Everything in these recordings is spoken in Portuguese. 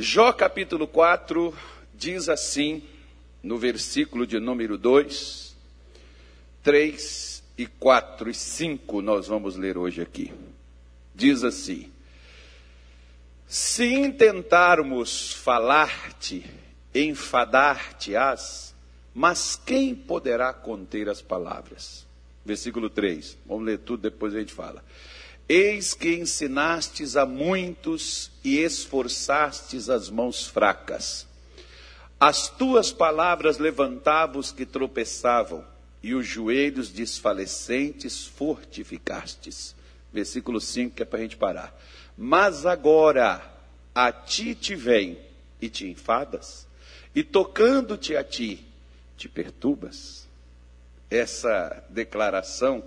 Jó capítulo 4 diz assim, no versículo de número 2, 3 e 4 e 5 nós vamos ler hoje aqui. Diz assim: Se intentarmos falar-te, enfadar-te-ás, mas quem poderá conter as palavras? Versículo 3. Vamos ler tudo, depois a gente fala. Eis que ensinastes a muitos e esforçastes as mãos fracas. As tuas palavras levantavam os que tropeçavam, e os joelhos desfalecentes fortificastes. Versículo 5, que é para a gente parar. Mas agora a ti te vem e te enfadas, e tocando-te a ti, te perturbas. Essa declaração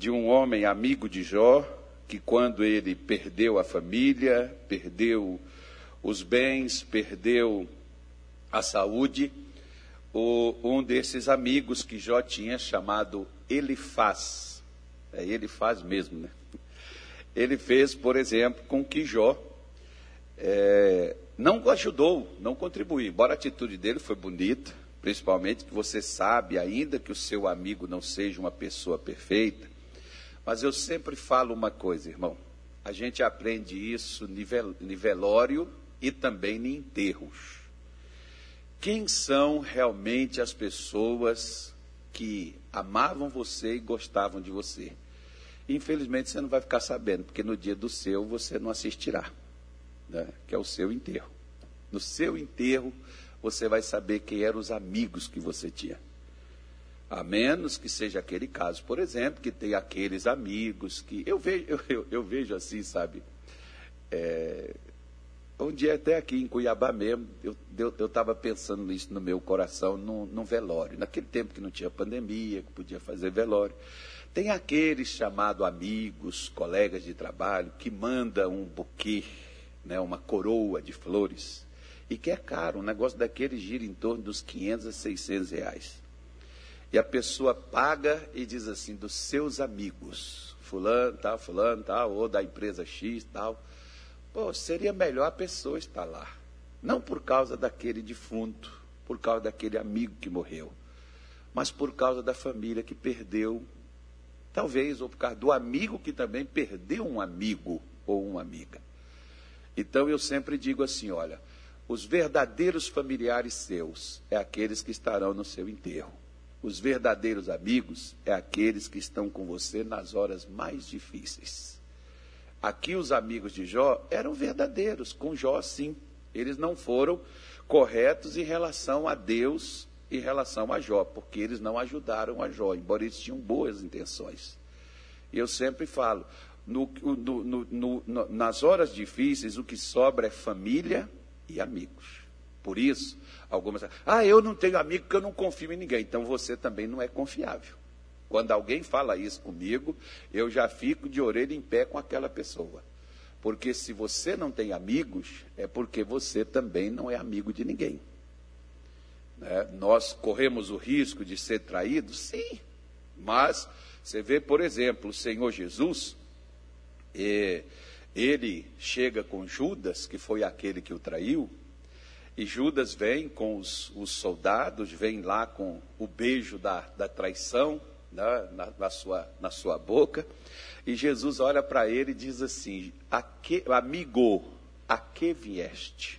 de um homem amigo de Jó, que quando ele perdeu a família, perdeu os bens, perdeu a saúde, o, um desses amigos que Jó tinha chamado Elifaz, é ele faz mesmo, né? Ele fez, por exemplo, com que Jó é, não ajudou, não contribuiu, embora a atitude dele foi bonita, principalmente que você sabe ainda que o seu amigo não seja uma pessoa perfeita, mas eu sempre falo uma coisa, irmão. A gente aprende isso em velório e também em enterros. Quem são realmente as pessoas que amavam você e gostavam de você? Infelizmente você não vai ficar sabendo, porque no dia do seu você não assistirá, né? que é o seu enterro. No seu enterro você vai saber quem eram os amigos que você tinha. A menos que seja aquele caso, por exemplo, que tem aqueles amigos que. Eu vejo, eu, eu, vejo assim, sabe? É, um dia até aqui em Cuiabá mesmo, eu estava pensando nisso no meu coração, num, num, velório. Naquele tempo que não tinha pandemia, que podia fazer velório. Tem aqueles chamados amigos, colegas de trabalho, que manda um buquê, né, uma coroa de flores, e que é caro. Um negócio daquele gira em torno dos 500 a 600 reais. E a pessoa paga e diz assim, dos seus amigos, fulano, tal, fulano, tal, ou da empresa X, tal. Pô, seria melhor a pessoa estar lá. Não por causa daquele defunto, por causa daquele amigo que morreu, mas por causa da família que perdeu, talvez, ou por causa do amigo que também perdeu um amigo ou uma amiga. Então eu sempre digo assim: olha, os verdadeiros familiares seus é aqueles que estarão no seu enterro. Os verdadeiros amigos é aqueles que estão com você nas horas mais difíceis. Aqui os amigos de Jó eram verdadeiros, com Jó sim. Eles não foram corretos em relação a Deus, em relação a Jó, porque eles não ajudaram a Jó, embora eles tinham boas intenções. E eu sempre falo, no, no, no, nas horas difíceis, o que sobra é família e amigos. Por isso, algumas. Ah, eu não tenho amigo porque eu não confio em ninguém. Então você também não é confiável. Quando alguém fala isso comigo, eu já fico de orelha em pé com aquela pessoa. Porque se você não tem amigos, é porque você também não é amigo de ninguém. Né? Nós corremos o risco de ser traídos? Sim. Mas você vê, por exemplo, o Senhor Jesus, ele chega com Judas, que foi aquele que o traiu, e Judas vem com os, os soldados, vem lá com o beijo da, da traição né, na, na, sua, na sua boca. E Jesus olha para ele e diz assim: a que, Amigo, a que vieste?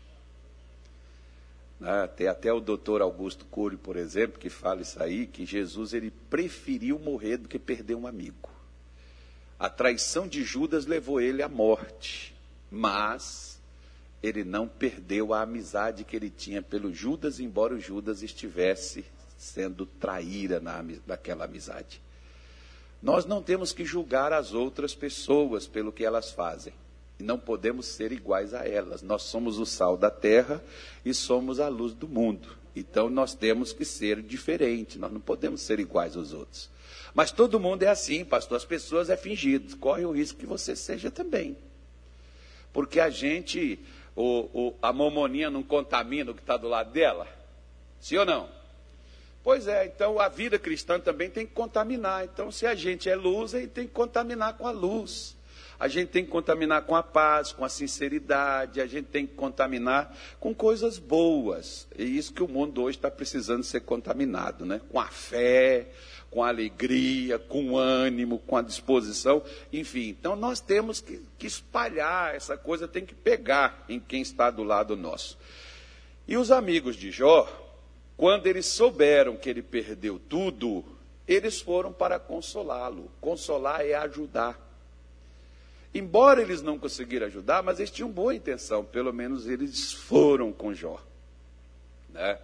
Né, tem até o doutor Augusto Cury, por exemplo, que fala isso aí, que Jesus ele preferiu morrer do que perder um amigo. A traição de Judas levou ele à morte, mas ele não perdeu a amizade que ele tinha pelo Judas, embora o Judas estivesse sendo traíra na, naquela amizade. Nós não temos que julgar as outras pessoas pelo que elas fazem. E não podemos ser iguais a elas. Nós somos o sal da terra e somos a luz do mundo. Então nós temos que ser diferentes. Nós não podemos ser iguais aos outros. Mas todo mundo é assim, pastor. As pessoas é fingido. Corre o risco que você seja também. Porque a gente o, o, a mamoninha não contamina o que está do lado dela? Sim ou não? Pois é, então a vida cristã também tem que contaminar. Então, se a gente é luz, a gente tem que contaminar com a luz. A gente tem que contaminar com a paz, com a sinceridade, a gente tem que contaminar com coisas boas. É isso que o mundo hoje está precisando ser contaminado, né? Com a fé, com alegria, com ânimo, com a disposição, enfim. Então nós temos que, que espalhar essa coisa, tem que pegar em quem está do lado nosso. E os amigos de Jó, quando eles souberam que ele perdeu tudo, eles foram para consolá-lo. Consolar é ajudar. Embora eles não conseguiram ajudar, mas eles tinham boa intenção, pelo menos eles foram com Jó. Né?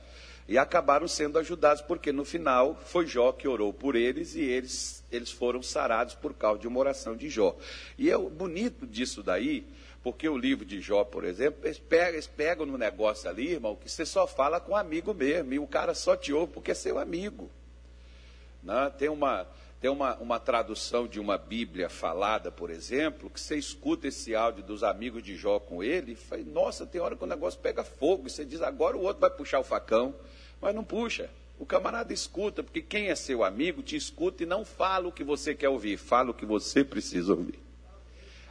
E acabaram sendo ajudados, porque no final foi Jó que orou por eles e eles, eles foram sarados por causa de uma oração de Jó. E é bonito disso daí, porque o livro de Jó, por exemplo, eles pegam, eles pegam no negócio ali, irmão, que você só fala com um amigo mesmo, e o cara só te ouve porque é seu amigo. Né? Tem, uma, tem uma, uma tradução de uma Bíblia falada, por exemplo, que você escuta esse áudio dos amigos de Jó com ele, e fala, nossa, tem hora que o negócio pega fogo, e você diz, agora o outro vai puxar o facão. Mas não puxa. O camarada escuta, porque quem é seu amigo te escuta e não fala o que você quer ouvir, fala o que você precisa ouvir.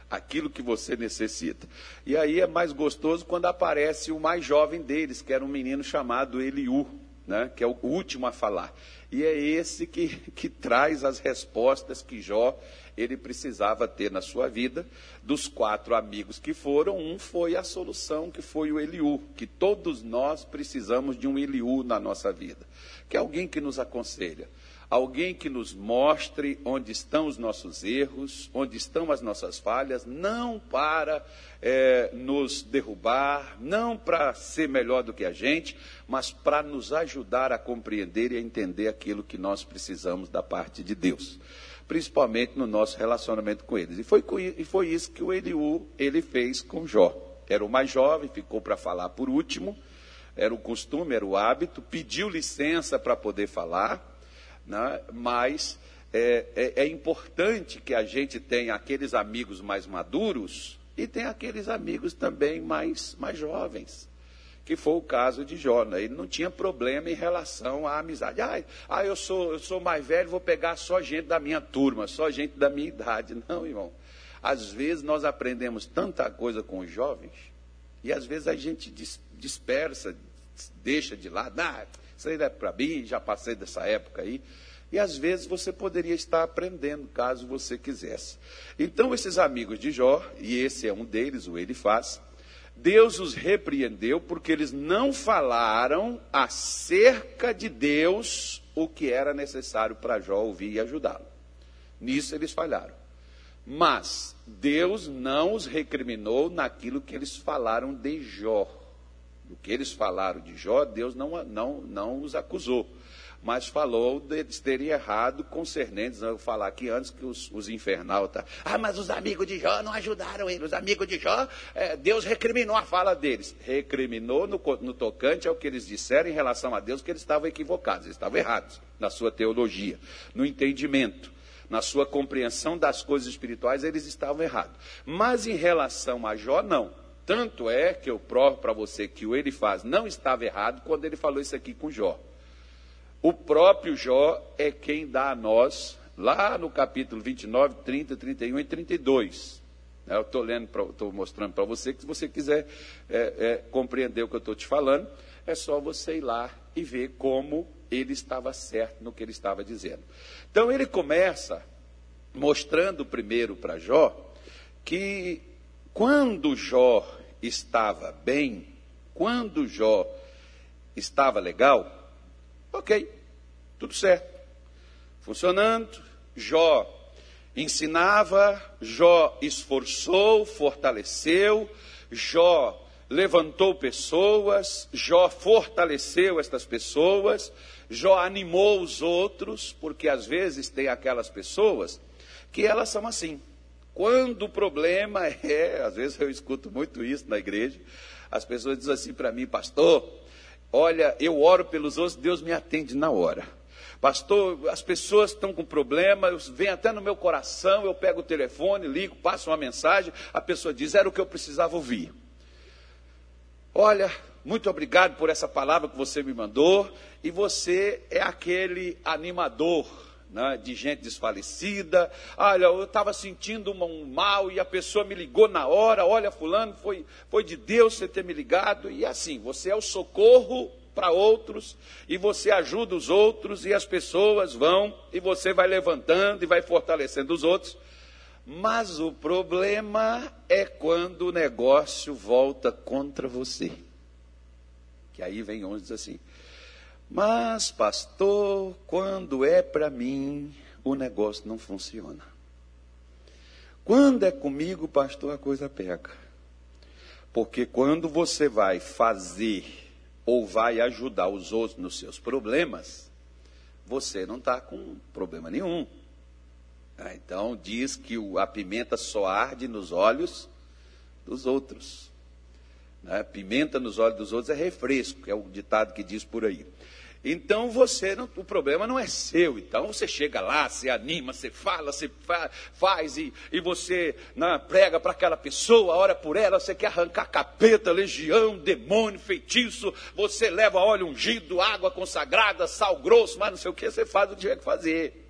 Aquilo que você necessita. E aí é mais gostoso quando aparece o mais jovem deles, que era um menino chamado Eliú, né, que é o último a falar. E é esse que, que traz as respostas que Jó ele precisava ter na sua vida. Dos quatro amigos que foram, um foi a solução, que foi o Eliú, que todos nós precisamos de um Eliú na nossa vida, que é alguém que nos aconselha, alguém que nos mostre onde estão os nossos erros, onde estão as nossas falhas, não para é, nos derrubar, não para ser melhor do que a gente, mas para nos ajudar a compreender e a entender aquilo que nós precisamos da parte de Deus principalmente no nosso relacionamento com eles. E foi, e foi isso que o Eliú ele fez com Jó. Era o mais jovem, ficou para falar por último, era o costume, era o hábito, pediu licença para poder falar, né? mas é, é, é importante que a gente tenha aqueles amigos mais maduros e tenha aqueles amigos também mais, mais jovens que foi o caso de Jó. Né? Ele não tinha problema em relação à amizade. Ah, ah eu, sou, eu sou mais velho, vou pegar só gente da minha turma, só gente da minha idade. Não, irmão. Às vezes nós aprendemos tanta coisa com os jovens, e às vezes a gente dispersa, deixa de lado. Ah, isso aí é para mim, já passei dessa época aí. E às vezes você poderia estar aprendendo, caso você quisesse. Então, esses amigos de Jó, e esse é um deles, o ele faz, Deus os repreendeu porque eles não falaram acerca de Deus o que era necessário para Jó ouvir e ajudá-lo. Nisso eles falharam. Mas Deus não os recriminou naquilo que eles falaram de Jó. O que eles falaram de Jó, Deus não, não, não os acusou mas falou deles terem errado concernentes, eu vou falar aqui antes que os, os ah, mas os amigos de Jó não ajudaram ele, os amigos de Jó, é, Deus recriminou a fala deles, recriminou no, no tocante ao que eles disseram em relação a Deus, que eles estavam equivocados, eles estavam errados na sua teologia, no entendimento na sua compreensão das coisas espirituais, eles estavam errados. Mas em relação a Jó, não. Tanto é que eu provo para você que o ele faz não estava errado quando ele falou isso aqui com Jó. O próprio Jó é quem dá a nós, lá no capítulo 29, 30, 31 e 32. Eu estou lendo, estou mostrando para você que se você quiser é, é, compreender o que eu estou te falando, é só você ir lá e ver como ele estava certo no que ele estava dizendo. Então ele começa mostrando primeiro para Jó que quando Jó estava bem, quando Jó estava legal, Ok, tudo certo. Funcionando, Jó ensinava, Jó esforçou, fortaleceu, Jó levantou pessoas, Jó fortaleceu estas pessoas, Jó animou os outros, porque às vezes tem aquelas pessoas que elas são assim. Quando o problema é, às vezes eu escuto muito isso na igreja, as pessoas dizem assim para mim, pastor, Olha, eu oro pelos outros, Deus me atende na hora. Pastor, as pessoas estão com problema, vem até no meu coração, eu pego o telefone, ligo, passo uma mensagem, a pessoa diz, era o que eu precisava ouvir. Olha, muito obrigado por essa palavra que você me mandou, e você é aquele animador, né, de gente desfalecida. Olha, eu estava sentindo um mal e a pessoa me ligou na hora. Olha, Fulano, foi, foi de Deus você ter me ligado. E assim, você é o socorro para outros e você ajuda os outros e as pessoas vão e você vai levantando e vai fortalecendo os outros. Mas o problema é quando o negócio volta contra você. Que aí vem uns diz assim: mas, pastor, quando é para mim, o negócio não funciona. Quando é comigo, pastor, a coisa pega. Porque quando você vai fazer ou vai ajudar os outros nos seus problemas, você não está com problema nenhum. Ah, então diz que a pimenta só arde nos olhos dos outros. Né? Pimenta nos olhos dos outros é refresco, é o ditado que diz por aí. Então você não, o problema não é seu. Então você chega lá, você anima, você fala, você fa, faz e, e você né, prega para aquela pessoa, ora por ela, você quer arrancar capeta, legião, demônio, feitiço, você leva óleo ungido, água consagrada, sal grosso, mas não sei o que, você faz o que tiver que fazer.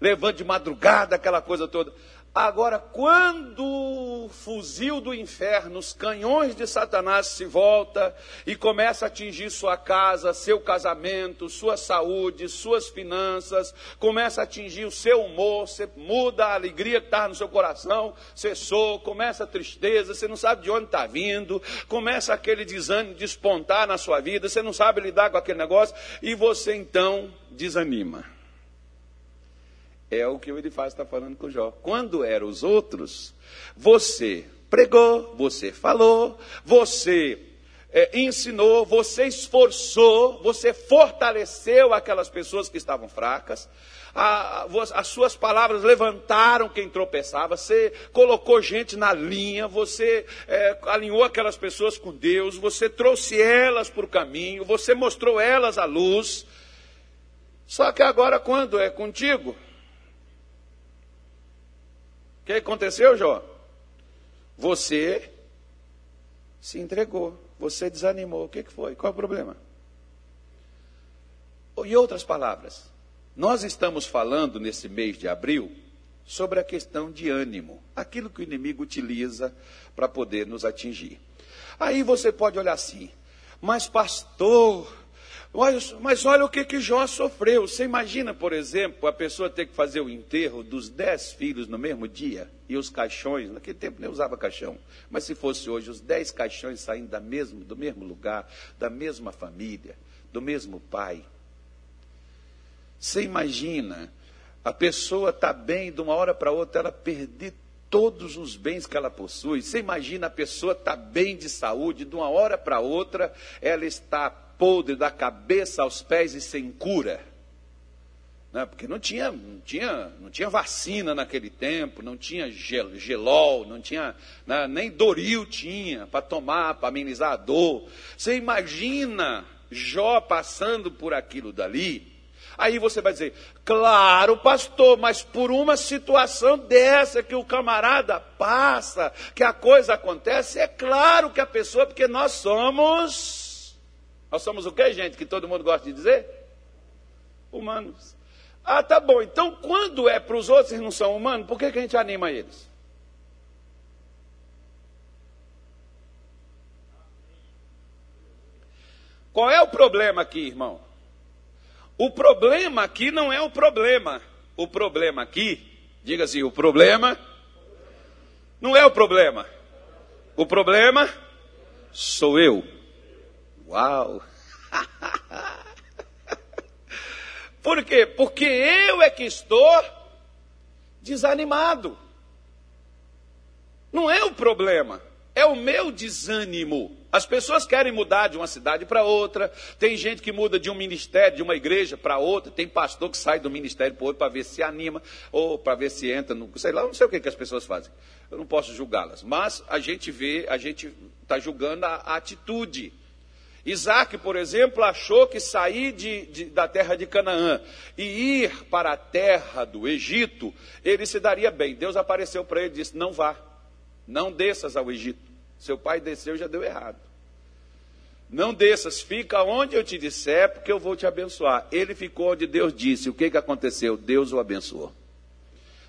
Levante de madrugada, aquela coisa toda. Agora, quando o fuzil do inferno, os canhões de Satanás se volta e começa a atingir sua casa, seu casamento, sua saúde, suas finanças, começa a atingir o seu humor, você muda a alegria que está no seu coração, cessou, começa a tristeza, você não sabe de onde está vindo, começa aquele desânimo despontar na sua vida, você não sabe lidar com aquele negócio e você então desanima. É o que o Elifaz está falando com Jó. Quando eram os outros, você pregou, você falou, você é, ensinou, você esforçou, você fortaleceu aquelas pessoas que estavam fracas. A, as suas palavras levantaram quem tropeçava, você colocou gente na linha, você é, alinhou aquelas pessoas com Deus, você trouxe elas para o caminho, você mostrou elas a luz. Só que agora, quando é contigo, o que aconteceu, Jó? Você se entregou, você desanimou. O que foi? Qual é o problema? Em outras palavras, nós estamos falando nesse mês de abril sobre a questão de ânimo, aquilo que o inimigo utiliza para poder nos atingir. Aí você pode olhar assim, mas pastor, mas olha o que, que Jó sofreu. Você imagina, por exemplo, a pessoa ter que fazer o enterro dos dez filhos no mesmo dia e os caixões, naquele tempo nem usava caixão, mas se fosse hoje, os dez caixões saindo da mesmo, do mesmo lugar, da mesma família, do mesmo pai. Você imagina, a pessoa está bem, de uma hora para outra, ela perder todos os bens que ela possui. Você imagina a pessoa está bem de saúde, de uma hora para outra, ela está podre da cabeça aos pés e sem cura. Né? Porque não tinha, não, tinha, não tinha vacina naquele tempo, não tinha gel, gelol, não tinha, né? nem Doril tinha para tomar, para amenizar a dor. Você imagina Jó passando por aquilo dali, Aí você vai dizer, claro, pastor, mas por uma situação dessa que o camarada passa, que a coisa acontece, é claro que a pessoa, porque nós somos nós somos o que, gente, que todo mundo gosta de dizer? Humanos. Ah, tá bom. Então, quando é para os outros e não são humanos, por que, que a gente anima eles? Qual é o problema aqui, irmão? O problema aqui não é o problema. O problema aqui, diga assim, o problema não é o problema. O problema sou eu. Uau! Por quê? Porque eu é que estou desanimado. Não é o problema, é o meu desânimo. As pessoas querem mudar de uma cidade para outra, tem gente que muda de um ministério, de uma igreja para outra, tem pastor que sai do ministério para outro para ver se anima, ou para ver se entra, no, sei lá, não sei o que, que as pessoas fazem. Eu não posso julgá-las, mas a gente vê, a gente está julgando a, a atitude. Isaac, por exemplo, achou que sair de, de, da terra de Canaã e ir para a terra do Egito, ele se daria bem. Deus apareceu para ele e disse: Não vá, não desças ao Egito. Seu pai desceu e já deu errado. Não desças, fica onde eu te disser, porque eu vou te abençoar. Ele ficou onde Deus disse. O que, que aconteceu? Deus o abençoou.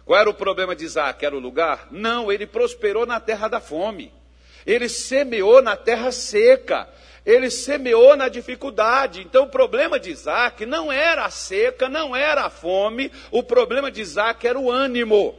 Qual era o problema de Isaac? Era o lugar? Não, ele prosperou na terra da fome. Ele semeou na terra seca. Ele semeou na dificuldade. Então o problema de Isaac não era a seca, não era a fome. O problema de Isaac era o ânimo.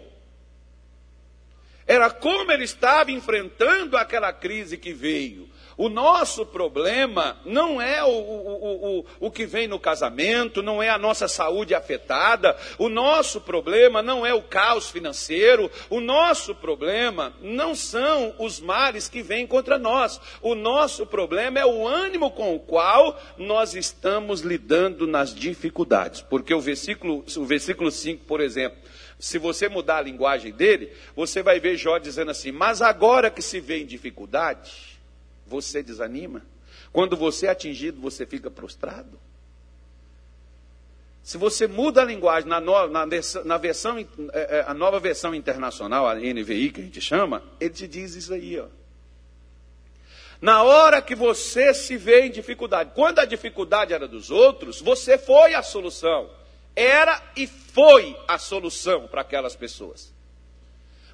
Era como ele estava enfrentando aquela crise que veio. O nosso problema não é o, o, o, o que vem no casamento, não é a nossa saúde afetada, o nosso problema não é o caos financeiro, o nosso problema não são os males que vêm contra nós. O nosso problema é o ânimo com o qual nós estamos lidando nas dificuldades. Porque o versículo, o versículo 5, por exemplo, se você mudar a linguagem dele, você vai ver Jó dizendo assim: Mas agora que se vê em dificuldade você desanima? Quando você é atingido, você fica prostrado? Se você muda a linguagem na, no, na, na versão, é, é, a nova versão internacional, a NVI que a gente chama, ele te diz isso aí, ó. Na hora que você se vê em dificuldade, quando a dificuldade era dos outros, você foi a solução. Era e foi a solução para aquelas pessoas.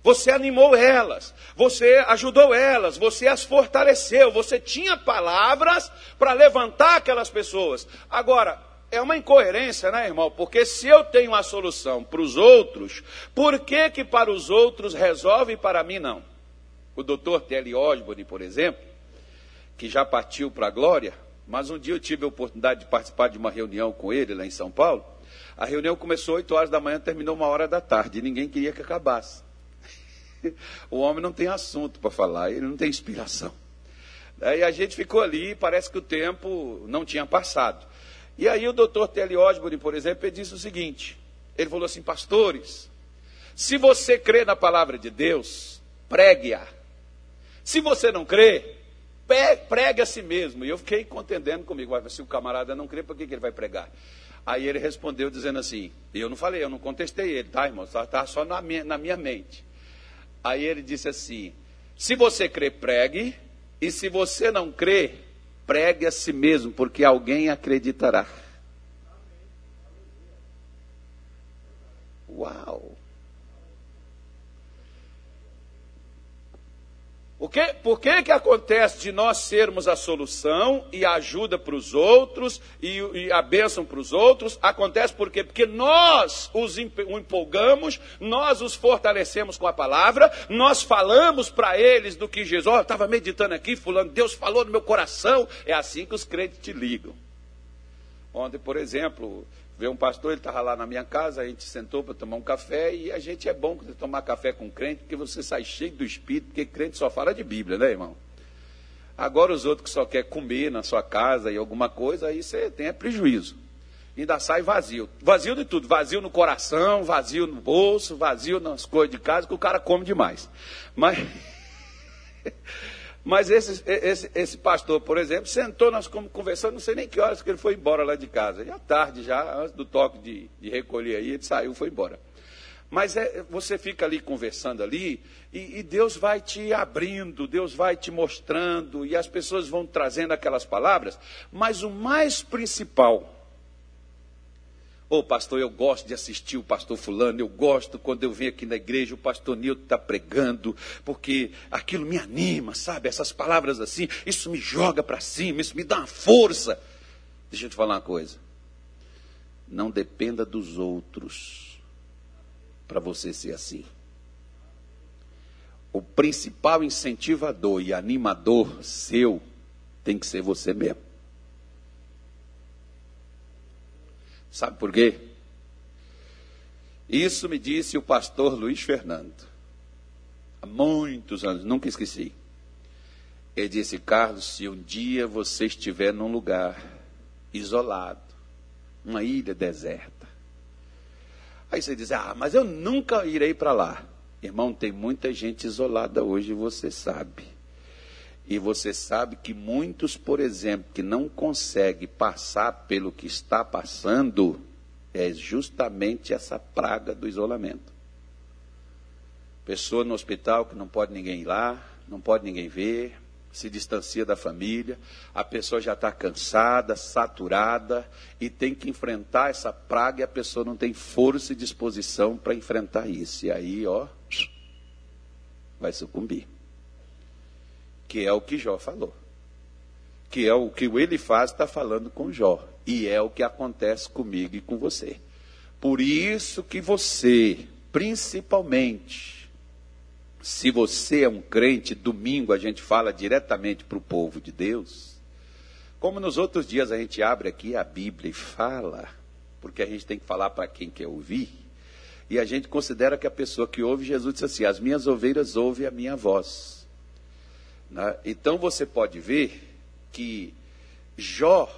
Você animou elas, você ajudou elas, você as fortaleceu, você tinha palavras para levantar aquelas pessoas. Agora, é uma incoerência, né, irmão? Porque se eu tenho a solução para os outros, por que que para os outros resolve e para mim não? O doutor Telly Osborne, por exemplo, que já partiu para a glória, mas um dia eu tive a oportunidade de participar de uma reunião com ele lá em São Paulo. A reunião começou 8 horas da manhã, terminou uma hora da tarde, e ninguém queria que acabasse o homem não tem assunto para falar, ele não tem inspiração. Aí a gente ficou ali, parece que o tempo não tinha passado. E aí o doutor Telly Osborne, por exemplo, ele disse o seguinte: ele falou assim, pastores, se você crê na palavra de Deus, pregue-a. Se você não crê, pregue a si mesmo. E eu fiquei contendendo comigo, se o camarada não crê, por que, que ele vai pregar? Aí ele respondeu dizendo assim, e eu não falei, eu não contestei ele, tá, irmão? Está só na minha, na minha mente. Aí ele disse assim: se você crê, pregue, e se você não crê, pregue a si mesmo, porque alguém acreditará. Uau! O que, por que, que acontece de nós sermos a solução e a ajuda para os outros e, e, a bênção para os outros? Acontece por quê? Porque nós os empolgamos, nós os fortalecemos com a palavra, nós falamos para eles do que Jesus, oh, estava meditando aqui, fulano, Deus falou no meu coração. É assim que os crentes te ligam. Ontem, por exemplo, Veio um pastor, ele estava lá na minha casa, a gente sentou para tomar um café, e a gente é bom tomar café com crente, porque você sai cheio do espírito, porque crente só fala de Bíblia, né, irmão? Agora os outros que só quer comer na sua casa e alguma coisa, aí você tem é prejuízo. Ainda sai vazio. Vazio de tudo, vazio no coração, vazio no bolso, vazio nas coisas de casa, que o cara come demais. Mas Mas esse, esse, esse pastor, por exemplo, sentou, nós conversando, não sei nem que horas que ele foi embora lá de casa. Já tarde, já, antes do toque de, de recolher aí, ele saiu, foi embora. Mas é, você fica ali conversando ali, e, e, Deus vai te abrindo, Deus vai te mostrando, e as pessoas vão trazendo aquelas palavras. Mas o mais principal Ô oh, pastor, eu gosto de assistir o pastor Fulano, eu gosto quando eu venho aqui na igreja, o pastor Nilton está pregando, porque aquilo me anima, sabe? Essas palavras assim, isso me joga para cima, isso me dá uma força. Deixa eu te falar uma coisa. Não dependa dos outros para você ser assim. O principal incentivador e animador seu tem que ser você mesmo. Sabe por quê? Isso me disse o pastor Luiz Fernando. Há muitos anos, nunca esqueci. Ele disse: Carlos, se um dia você estiver num lugar isolado, uma ilha deserta, aí você diz: Ah, mas eu nunca irei para lá. Irmão, tem muita gente isolada hoje, você sabe. E você sabe que muitos, por exemplo, que não conseguem passar pelo que está passando, é justamente essa praga do isolamento. Pessoa no hospital que não pode ninguém ir lá, não pode ninguém ver, se distancia da família, a pessoa já está cansada, saturada e tem que enfrentar essa praga e a pessoa não tem força e disposição para enfrentar isso. E aí, ó, vai sucumbir. Que é o que Jó falou. Que é o que ele faz, está falando com Jó. E é o que acontece comigo e com você. Por isso que você, principalmente, se você é um crente, domingo a gente fala diretamente para o povo de Deus. Como nos outros dias a gente abre aqui a Bíblia e fala, porque a gente tem que falar para quem quer ouvir. E a gente considera que a pessoa que ouve Jesus disse assim: As minhas ovelhas ouvem a minha voz. Né? Então você pode ver que Jó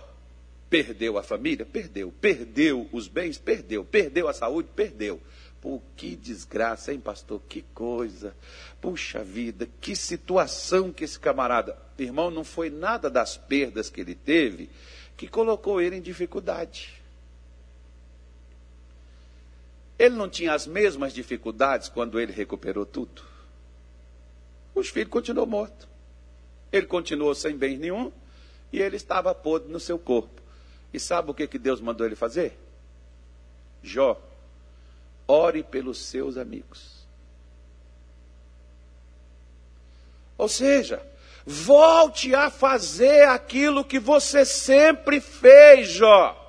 perdeu a família? Perdeu. Perdeu os bens? Perdeu. Perdeu a saúde? Perdeu. Pô, que desgraça, hein, pastor? Que coisa. Puxa vida, que situação que esse camarada. Irmão, não foi nada das perdas que ele teve que colocou ele em dificuldade. Ele não tinha as mesmas dificuldades quando ele recuperou tudo. Os filhos continuou morto. Ele continuou sem bem nenhum e ele estava podre no seu corpo. E sabe o que, que Deus mandou ele fazer? Jó, ore pelos seus amigos. Ou seja, volte a fazer aquilo que você sempre fez, Jó.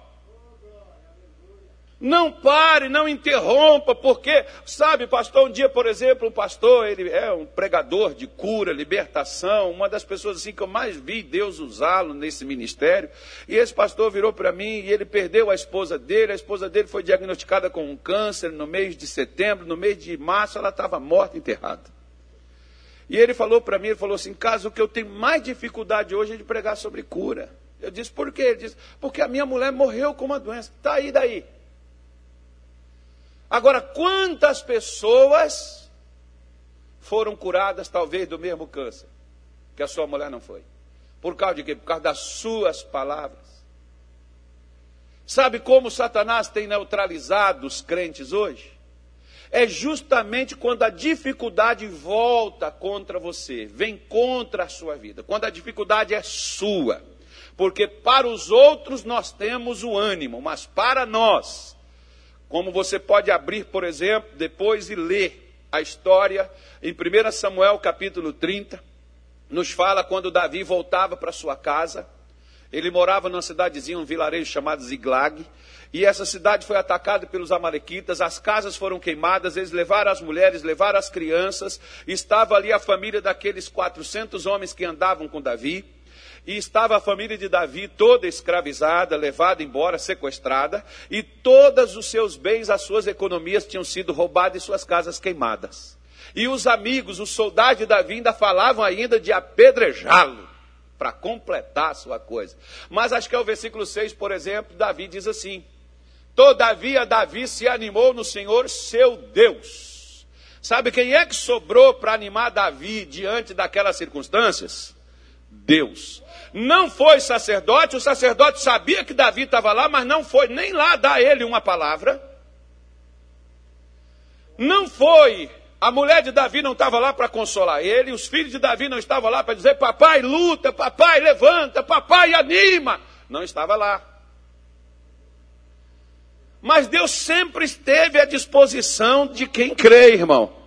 Não pare, não interrompa, porque, sabe, pastor, um dia, por exemplo, um pastor, ele é um pregador de cura, libertação, uma das pessoas assim que eu mais vi Deus usá-lo nesse ministério. E esse pastor virou para mim e ele perdeu a esposa dele, a esposa dele foi diagnosticada com um câncer no mês de setembro, no mês de março ela estava morta, enterrada. E ele falou para mim, ele falou assim, caso que eu tenho mais dificuldade hoje é de pregar sobre cura. Eu disse, por quê? Ele disse, porque a minha mulher morreu com uma doença. Está aí daí. Agora, quantas pessoas foram curadas, talvez, do mesmo câncer que a sua mulher não foi? Por causa de quê? Por causa das suas palavras. Sabe como Satanás tem neutralizado os crentes hoje? É justamente quando a dificuldade volta contra você, vem contra a sua vida, quando a dificuldade é sua. Porque para os outros nós temos o ânimo, mas para nós como você pode abrir, por exemplo, depois e ler a história em 1 Samuel capítulo 30, nos fala quando Davi voltava para sua casa. Ele morava numa cidadezinha, um vilarejo chamado Ziglag, e essa cidade foi atacada pelos amalequitas, as casas foram queimadas, eles levaram as mulheres, levaram as crianças, estava ali a família daqueles 400 homens que andavam com Davi e estava a família de Davi toda escravizada, levada embora, sequestrada, e todos os seus bens, as suas economias tinham sido roubadas e suas casas queimadas. E os amigos, os soldados de Davi ainda falavam ainda de apedrejá-lo para completar a sua coisa. Mas acho que é o versículo 6, por exemplo, Davi diz assim: Todavia Davi se animou no Senhor seu Deus. Sabe quem é que sobrou para animar Davi diante daquelas circunstâncias? Deus não foi sacerdote, o sacerdote sabia que Davi estava lá, mas não foi nem lá dar ele uma palavra. Não foi, a mulher de Davi não estava lá para consolar ele, os filhos de Davi não estavam lá para dizer: papai luta, papai levanta, papai anima. Não estava lá. Mas Deus sempre esteve à disposição de quem crê, irmão.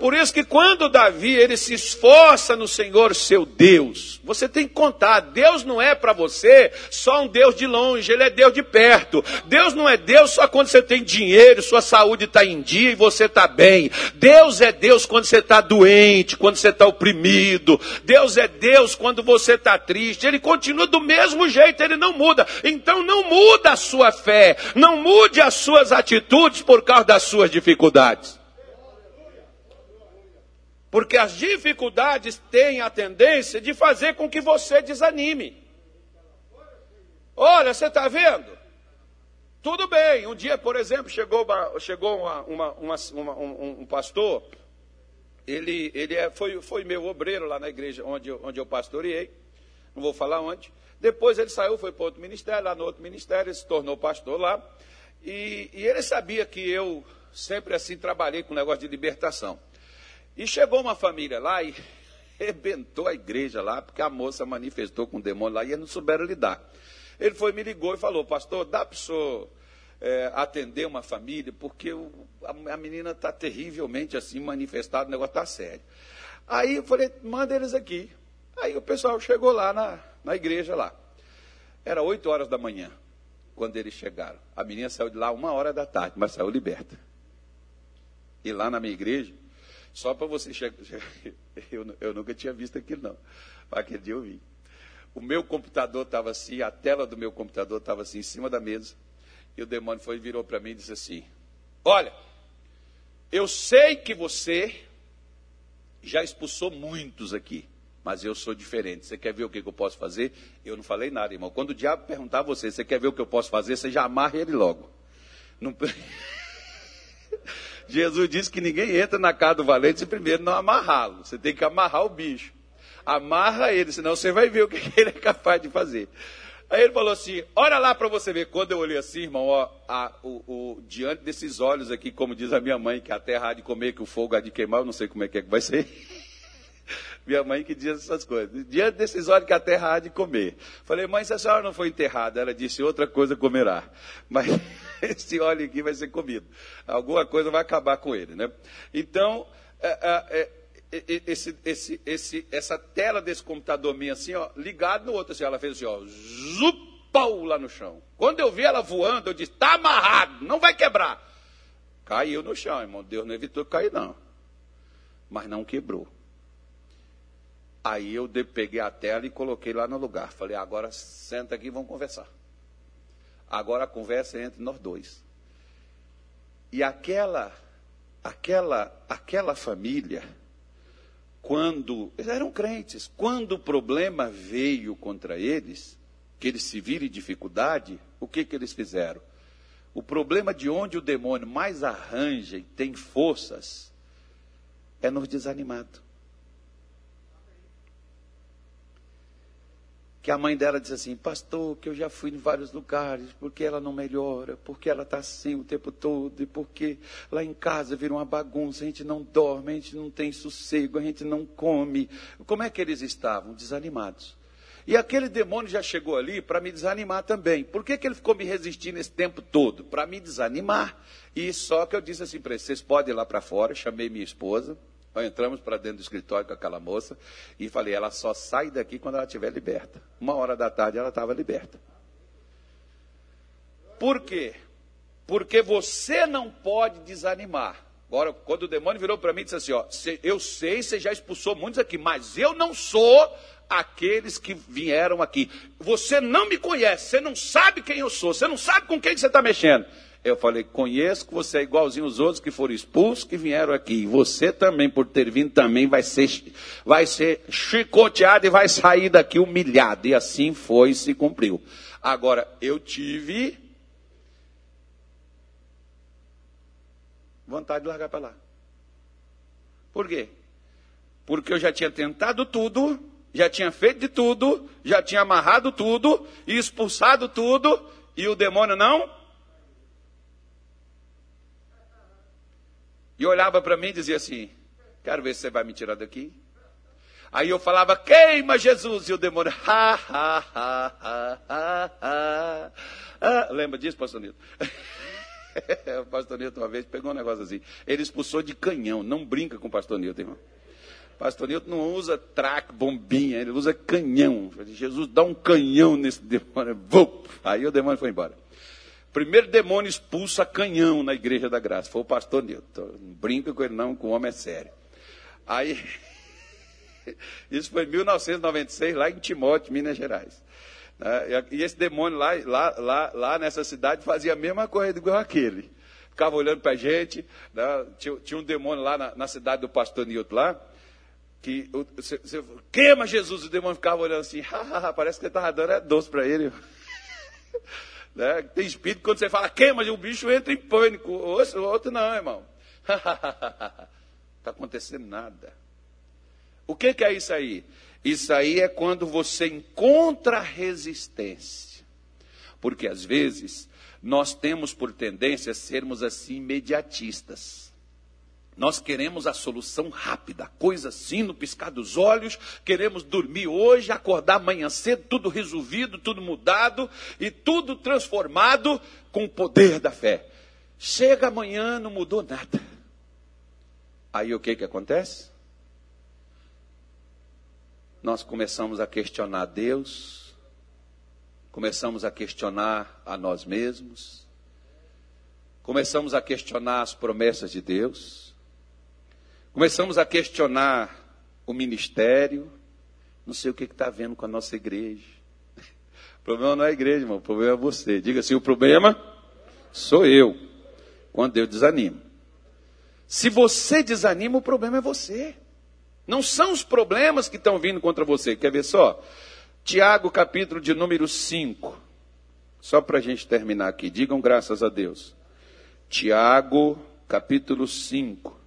Por isso que quando Davi ele se esforça no Senhor seu Deus, você tem que contar, Deus não é para você só um Deus de longe, ele é Deus de perto. Deus não é Deus só quando você tem dinheiro, sua saúde está em dia e você está bem. Deus é Deus quando você está doente, quando você está oprimido. Deus é Deus quando você está triste. Ele continua do mesmo jeito, ele não muda. Então não muda a sua fé, não mude as suas atitudes por causa das suas dificuldades. Porque as dificuldades têm a tendência de fazer com que você desanime. Olha, você está vendo? Tudo bem. Um dia, por exemplo, chegou, chegou uma, uma, uma, um, um, pastor. Ele, ele é, foi, foi meu obreiro lá na igreja onde, onde eu pastoreei. Não vou falar onde. Depois ele saiu, foi para outro ministério. Lá no outro ministério, ele se tornou pastor lá. E, e ele sabia que eu sempre assim trabalhei com negócio de libertação. E chegou uma família lá e arrebentou a igreja lá, porque a moça manifestou com o demônio lá e eles não souberam lidar. Ele foi, me ligou e falou, pastor, dá para o senhor é, atender uma família, porque o, a, a, menina está terrivelmente assim manifestada, o negócio está sério. Aí eu falei, manda eles aqui. Aí o pessoal chegou lá na, na igreja lá. Era 8 horas da manhã, quando eles chegaram. A menina saiu de lá uma hora da tarde, mas saiu liberta. E lá na minha igreja, só para você chegar. Eu, eu nunca tinha visto aquilo, não. Aquele dia eu vi. O meu computador estava assim, a tela do meu computador estava assim em cima da mesa. E o demônio foi virou para mim e disse assim: Olha, eu sei que você já expulsou muitos aqui, mas eu sou diferente. Você quer ver o que, eu posso fazer? Eu não falei nada, irmão. Quando o diabo perguntar a você, você quer ver o que eu posso fazer? Você já amarra ele logo. Não... Jesus disse que ninguém entra na casa do valente se primeiro não amarrá-lo. Você tem que amarrar o bicho. Amarra ele, senão você vai ver o que ele é capaz de fazer. Aí ele falou assim: olha lá para você ver. Quando eu olhei assim, irmão, ó, a, o, o, diante desses olhos aqui, como diz a minha mãe, que a terra há de comer, que o fogo há de queimar, eu não sei como é que, é que vai ser. minha mãe que diz essas coisas. Diante desses olhos que a terra há de comer. Falei, mãe, se a senhora não foi enterrada, ela disse, outra coisa comerá. Mas esse óleo aqui vai ser comido. Alguma coisa vai acabar com ele, né? Então, é, é, é esse, esse, esse, essa tela desse computador minha assim, ó, ligado no outro, assim, ela fez assim, ó, zupau lá no chão. Quando eu vi ela voando, eu disse, está amarrado, não vai quebrar. Caiu no chão, irmão. Deus não evitou cair, não. Mas não quebrou. Aí eu peguei a tela e coloquei lá no lugar. Falei, agora senta aqui e vamos conversar. Agora a conversa é entre nós dois. E aquela, aquela, aquela família quando eles eram crentes, quando o problema veio contra eles, que eles se viram em dificuldade, o que, que eles fizeram? O problema de onde o demônio mais arranja e tem forças é nos desanimado. Que a mãe dela disse assim, pastor, que eu já fui em vários lugares, porque ela não melhora, porque ela está assim o tempo todo, e porque lá em casa vira uma bagunça, a gente não dorme, a gente não tem sossego, a gente não come. Como é que eles estavam? Desanimados. E aquele demônio já chegou ali para me desanimar também. Por que, que ele ficou me resistindo esse tempo todo? Para me desanimar. E só que eu disse assim para vocês podem ir lá para fora, chamei minha esposa, entramos para dentro do escritório com aquela moça e falei, ela só sai daqui quando ela estiver liberta. Uma hora da tarde ela estava liberta. Por quê? Porque você não pode desanimar. Agora, quando o demônio virou para mim e disse assim: ó, eu sei, você já expulsou muitos aqui, mas eu não sou aqueles que vieram aqui. Você não me conhece, você não sabe quem eu sou, você não sabe com quem você está mexendo. Eu falei, conheço que você é igualzinho os outros que foram expulsos, que vieram aqui. E você também, por ter vindo, também vai ser, vai ser chicoteado e vai sair daqui humilhado. E assim foi e se cumpriu. Agora, eu tive vontade de largar para lá. Por quê? Porque eu já tinha tentado tudo, já tinha feito de tudo, já tinha amarrado tudo expulsado tudo, e o demônio não E olhava para mim e dizia assim: Quero ver se você vai me tirar daqui. Aí eu falava: Queima Jesus! E o demônio, ha, ha, ha, ha, ha, ha. Ah, lembra disso, pastor Nilton? o pastor Nilton uma vez pegou um negócio assim. Ele expulsou de canhão. Não brinca com o pastor Nilton, irmão. Pastor Nilton não usa traque, bombinha, ele usa canhão. Jesus dá um canhão nesse demônio. Aí o demônio foi embora. Primeiro demônio expulso a canhão na igreja da graça. Foi o pastor Nilton. Não brinca com ele não, com o homem é sério. Aí, isso foi em 1996, lá em Timóteo, Minas Gerais. Né? E esse demônio lá, lá, lá, lá nessa cidade fazia a mesma coisa igual aquele. Ficava olhando para a gente. Né? Tinha, tinha, um demônio lá na, na, cidade do pastor Nilton lá. Que você, queima Jesus, o demônio ficava olhando assim, parece que ele estava dando é doce para ele. Né? Tem espírito, quando você fala queima, o bicho entra em pânico. O outro não, irmão. Está acontecendo nada. O que, que é isso aí? Isso aí é quando você encontra resistência. Porque às vezes nós temos por tendência sermos assim imediatistas. Nós queremos a solução rápida, coisa assim no piscar dos olhos. Queremos dormir hoje, acordar amanhã cedo, tudo resolvido, tudo mudado e tudo transformado com o poder da fé. Chega amanhã, não mudou nada. Aí o que, que acontece? Nós começamos a questionar Deus, começamos a questionar a nós mesmos, começamos a questionar as promessas de Deus Começamos a questionar o ministério. Não sei o que está vendo com a nossa igreja. O problema não é a igreja, irmão. O problema é você. Diga assim: o problema sou eu. Quando eu desanimo. Se você desanima, o problema é você. Não são os problemas que estão vindo contra você. Quer ver só? Tiago, capítulo de número 5. Só para a gente terminar aqui. Digam graças a Deus. Tiago, capítulo 5.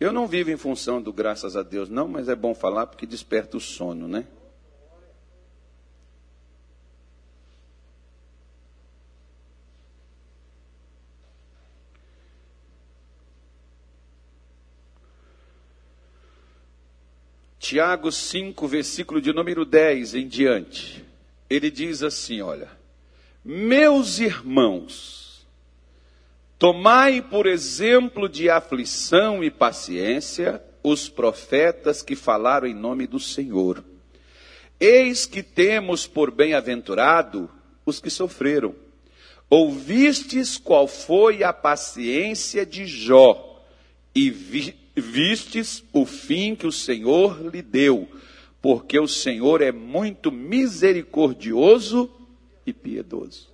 Eu não vivo em função do graças a Deus, não, mas é bom falar porque desperta o sono, né? Tiago 5, versículo de número 10 em diante. Ele diz assim: Olha, meus irmãos, Tomai por exemplo de aflição e paciência os profetas que falaram em nome do Senhor. Eis que temos por bem-aventurado os que sofreram. Ouvistes qual foi a paciência de Jó, e vi, vistes o fim que o Senhor lhe deu, porque o Senhor é muito misericordioso e piedoso.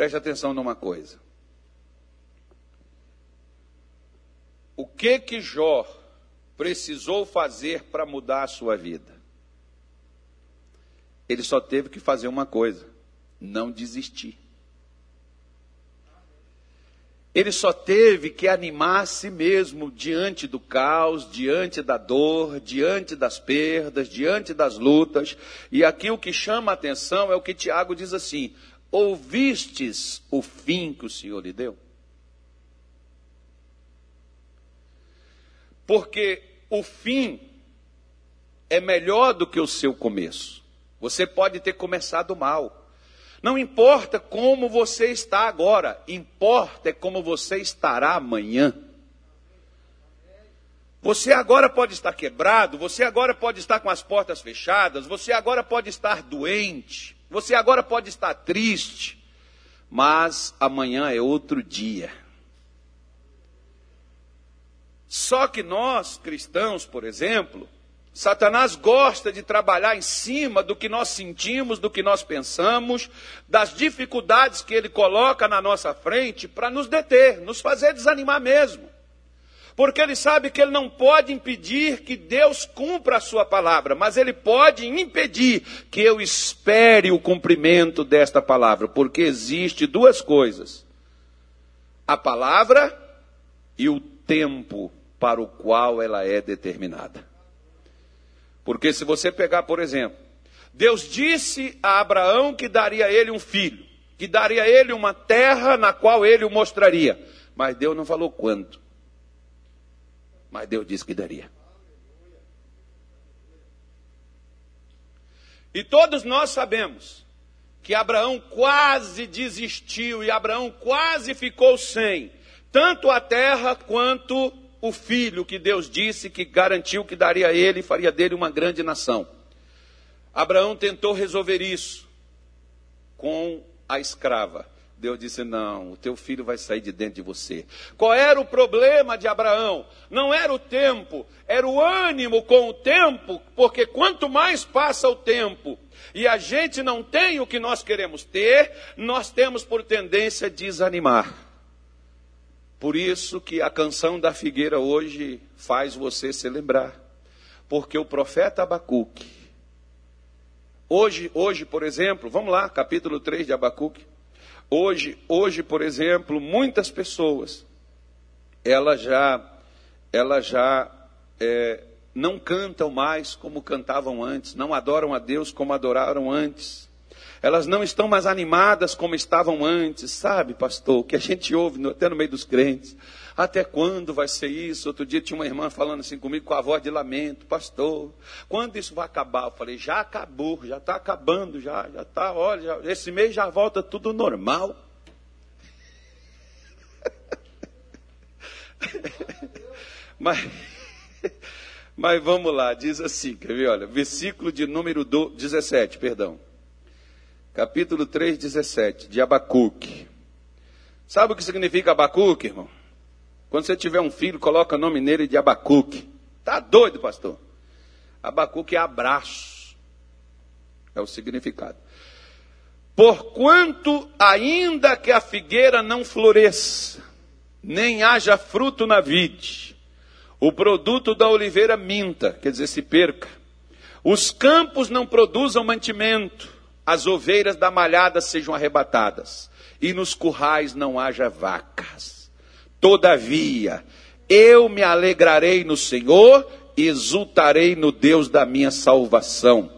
Preste atenção numa coisa. O que que Jó precisou fazer para mudar a sua vida? Ele só teve que fazer uma coisa: não desistir. Ele só teve que animar a si mesmo diante do caos, diante da dor, diante das perdas, diante das lutas. E aqui o que chama a atenção é o que Tiago diz assim: Ouvistes o fim que o Senhor lhe deu? Porque o fim é melhor do que o seu começo. Você pode ter começado mal. Não importa como você está agora, importa é como você estará amanhã. Você agora pode estar quebrado, você agora pode estar com as portas fechadas, você agora pode estar doente, você agora pode estar triste, mas amanhã é outro dia. Só que nós, cristãos, por exemplo, Satanás gosta de trabalhar em cima do que nós sentimos, do que nós pensamos, das dificuldades que ele coloca na nossa frente para nos deter, nos fazer desanimar mesmo porque ele sabe que ele não pode impedir que Deus cumpra a sua palavra, mas ele pode impedir que eu espere o cumprimento desta palavra, porque existe duas coisas: a palavra e o tempo para o qual ela é determinada. Porque se você pegar, por exemplo, Deus disse a Abraão que daria a ele um filho, que daria a ele uma terra na qual ele o mostraria, mas Deus não falou quanto. Mas Deus disse que daria. E todos nós sabemos que Abraão quase desistiu e Abraão quase ficou sem tanto a terra quanto o filho que Deus disse que garantiu que daria a ele e faria dele uma grande nação. Abraão tentou resolver isso com a escrava. Deus disse: Não, o teu filho vai sair de dentro de você. Qual era o problema de Abraão? Não era o tempo, era o ânimo com o tempo, porque quanto mais passa o tempo e a gente não tem o que nós queremos ter, nós temos por tendência desanimar. Por isso que a canção da figueira hoje faz você se lembrar. Porque o profeta Abacuque, hoje, hoje, por exemplo, vamos lá, capítulo 3 de Abacuque. Hoje, hoje, por exemplo, muitas pessoas, elas já, elas já é, não cantam mais como cantavam antes, não adoram a Deus como adoraram antes. Elas não estão mais animadas como estavam antes, sabe, pastor? Que a gente ouve até no meio dos crentes. Até quando vai ser isso? Outro dia tinha uma irmã falando assim comigo com a voz de lamento, pastor, quando isso vai acabar? Eu falei, já acabou, já está acabando, já, já está, olha, já, esse mês já volta tudo normal. mas, mas vamos lá, diz assim, quer ver? Olha, versículo de número 17, perdão. Capítulo 3, 17, de Abacuque. Sabe o que significa Abacuque, irmão? Quando você tiver um filho, coloca o nome nele de Abacuque. Tá doido, pastor? Abacuque é abraço. É o significado. Porquanto ainda que a figueira não floresça, nem haja fruto na vide, o produto da oliveira minta, quer dizer, se perca. Os campos não produzam mantimento, as ovelhas da malhada sejam arrebatadas, e nos currais não haja vacas. Todavia, eu me alegrarei no Senhor, exultarei no Deus da minha salvação.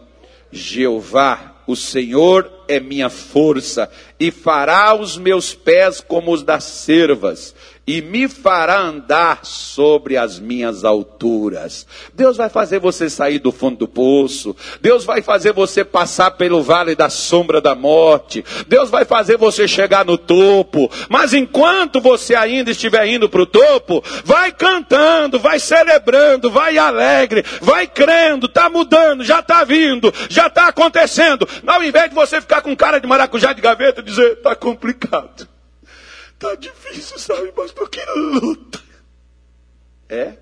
Jeová, o Senhor é minha força, e fará os meus pés como os das cervas, e me fará andar sobre as minhas alturas. Deus vai fazer você sair do fundo do poço. Deus vai fazer você passar pelo vale da sombra da morte. Deus vai fazer você chegar no topo. Mas enquanto você ainda estiver indo para o topo, vai cantando, vai celebrando, vai alegre, vai crendo, está mudando, já está vindo, já está acontecendo. Ao invés de você ficar com cara de maracujá de gaveta e dizer, está complicado. Tá difícil, sabe, pastor? Que luta. É?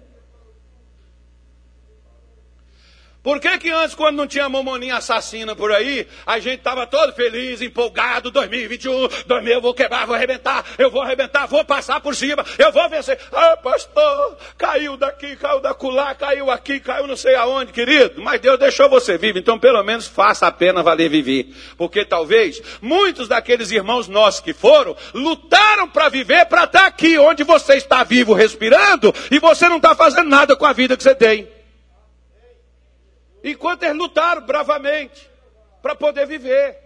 Por que, que antes, quando não tinha mamoninha assassina por aí, a gente estava todo feliz, empolgado, 2021, 2000, eu vou quebrar, vou arrebentar, eu vou arrebentar, vou passar por cima, eu vou vencer. Ah, pastor, caiu daqui, caiu da lá, caiu aqui, caiu não sei aonde, querido. Mas Deus deixou você vivo, então pelo menos faça a pena valer viver. Porque talvez muitos daqueles irmãos nossos que foram, lutaram para viver, para estar aqui, onde você está vivo, respirando, e você não está fazendo nada com a vida que você tem. Enquanto eles lutaram bravamente para poder viver.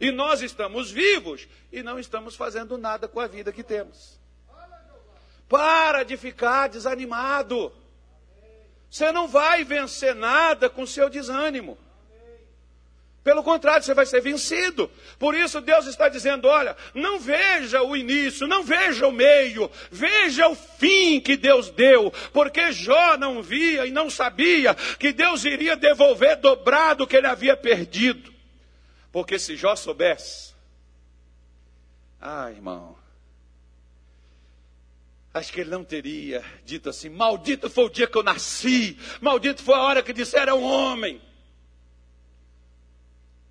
E nós estamos vivos e não estamos fazendo nada com a vida que temos. Para de ficar desanimado. Você não vai vencer nada com seu desânimo. Pelo contrário, você vai ser vencido. Por isso Deus está dizendo: olha, não veja o início, não veja o meio, veja o fim que Deus deu, porque Jó não via e não sabia que Deus iria devolver dobrado o que ele havia perdido. Porque se Jó soubesse, ah, irmão, acho que ele não teria dito assim: maldito foi o dia que eu nasci, maldito foi a hora que disseram homem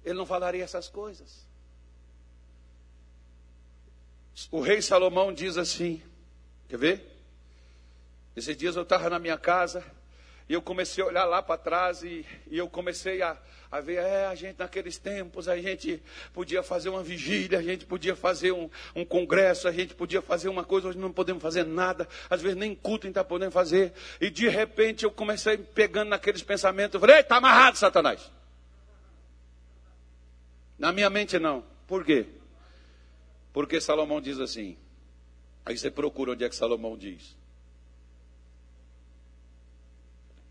ele não falaria essas coisas. O rei Salomão diz assim: quer ver? Esses dias eu estava na minha casa e eu comecei a olhar lá para trás e, e, eu comecei a, a ver, é, a gente naqueles tempos, a gente podia fazer uma vigília, a gente podia fazer um, um congresso, a gente podia fazer uma coisa, hoje não podemos fazer nada, às vezes nem culto a gente está podendo fazer. E de repente eu comecei pegando naqueles pensamentos, eu falei, está amarrado, Satanás. Na minha mente não. Por quê? Porque Salomão diz assim. Aí você procura onde é que Salomão diz.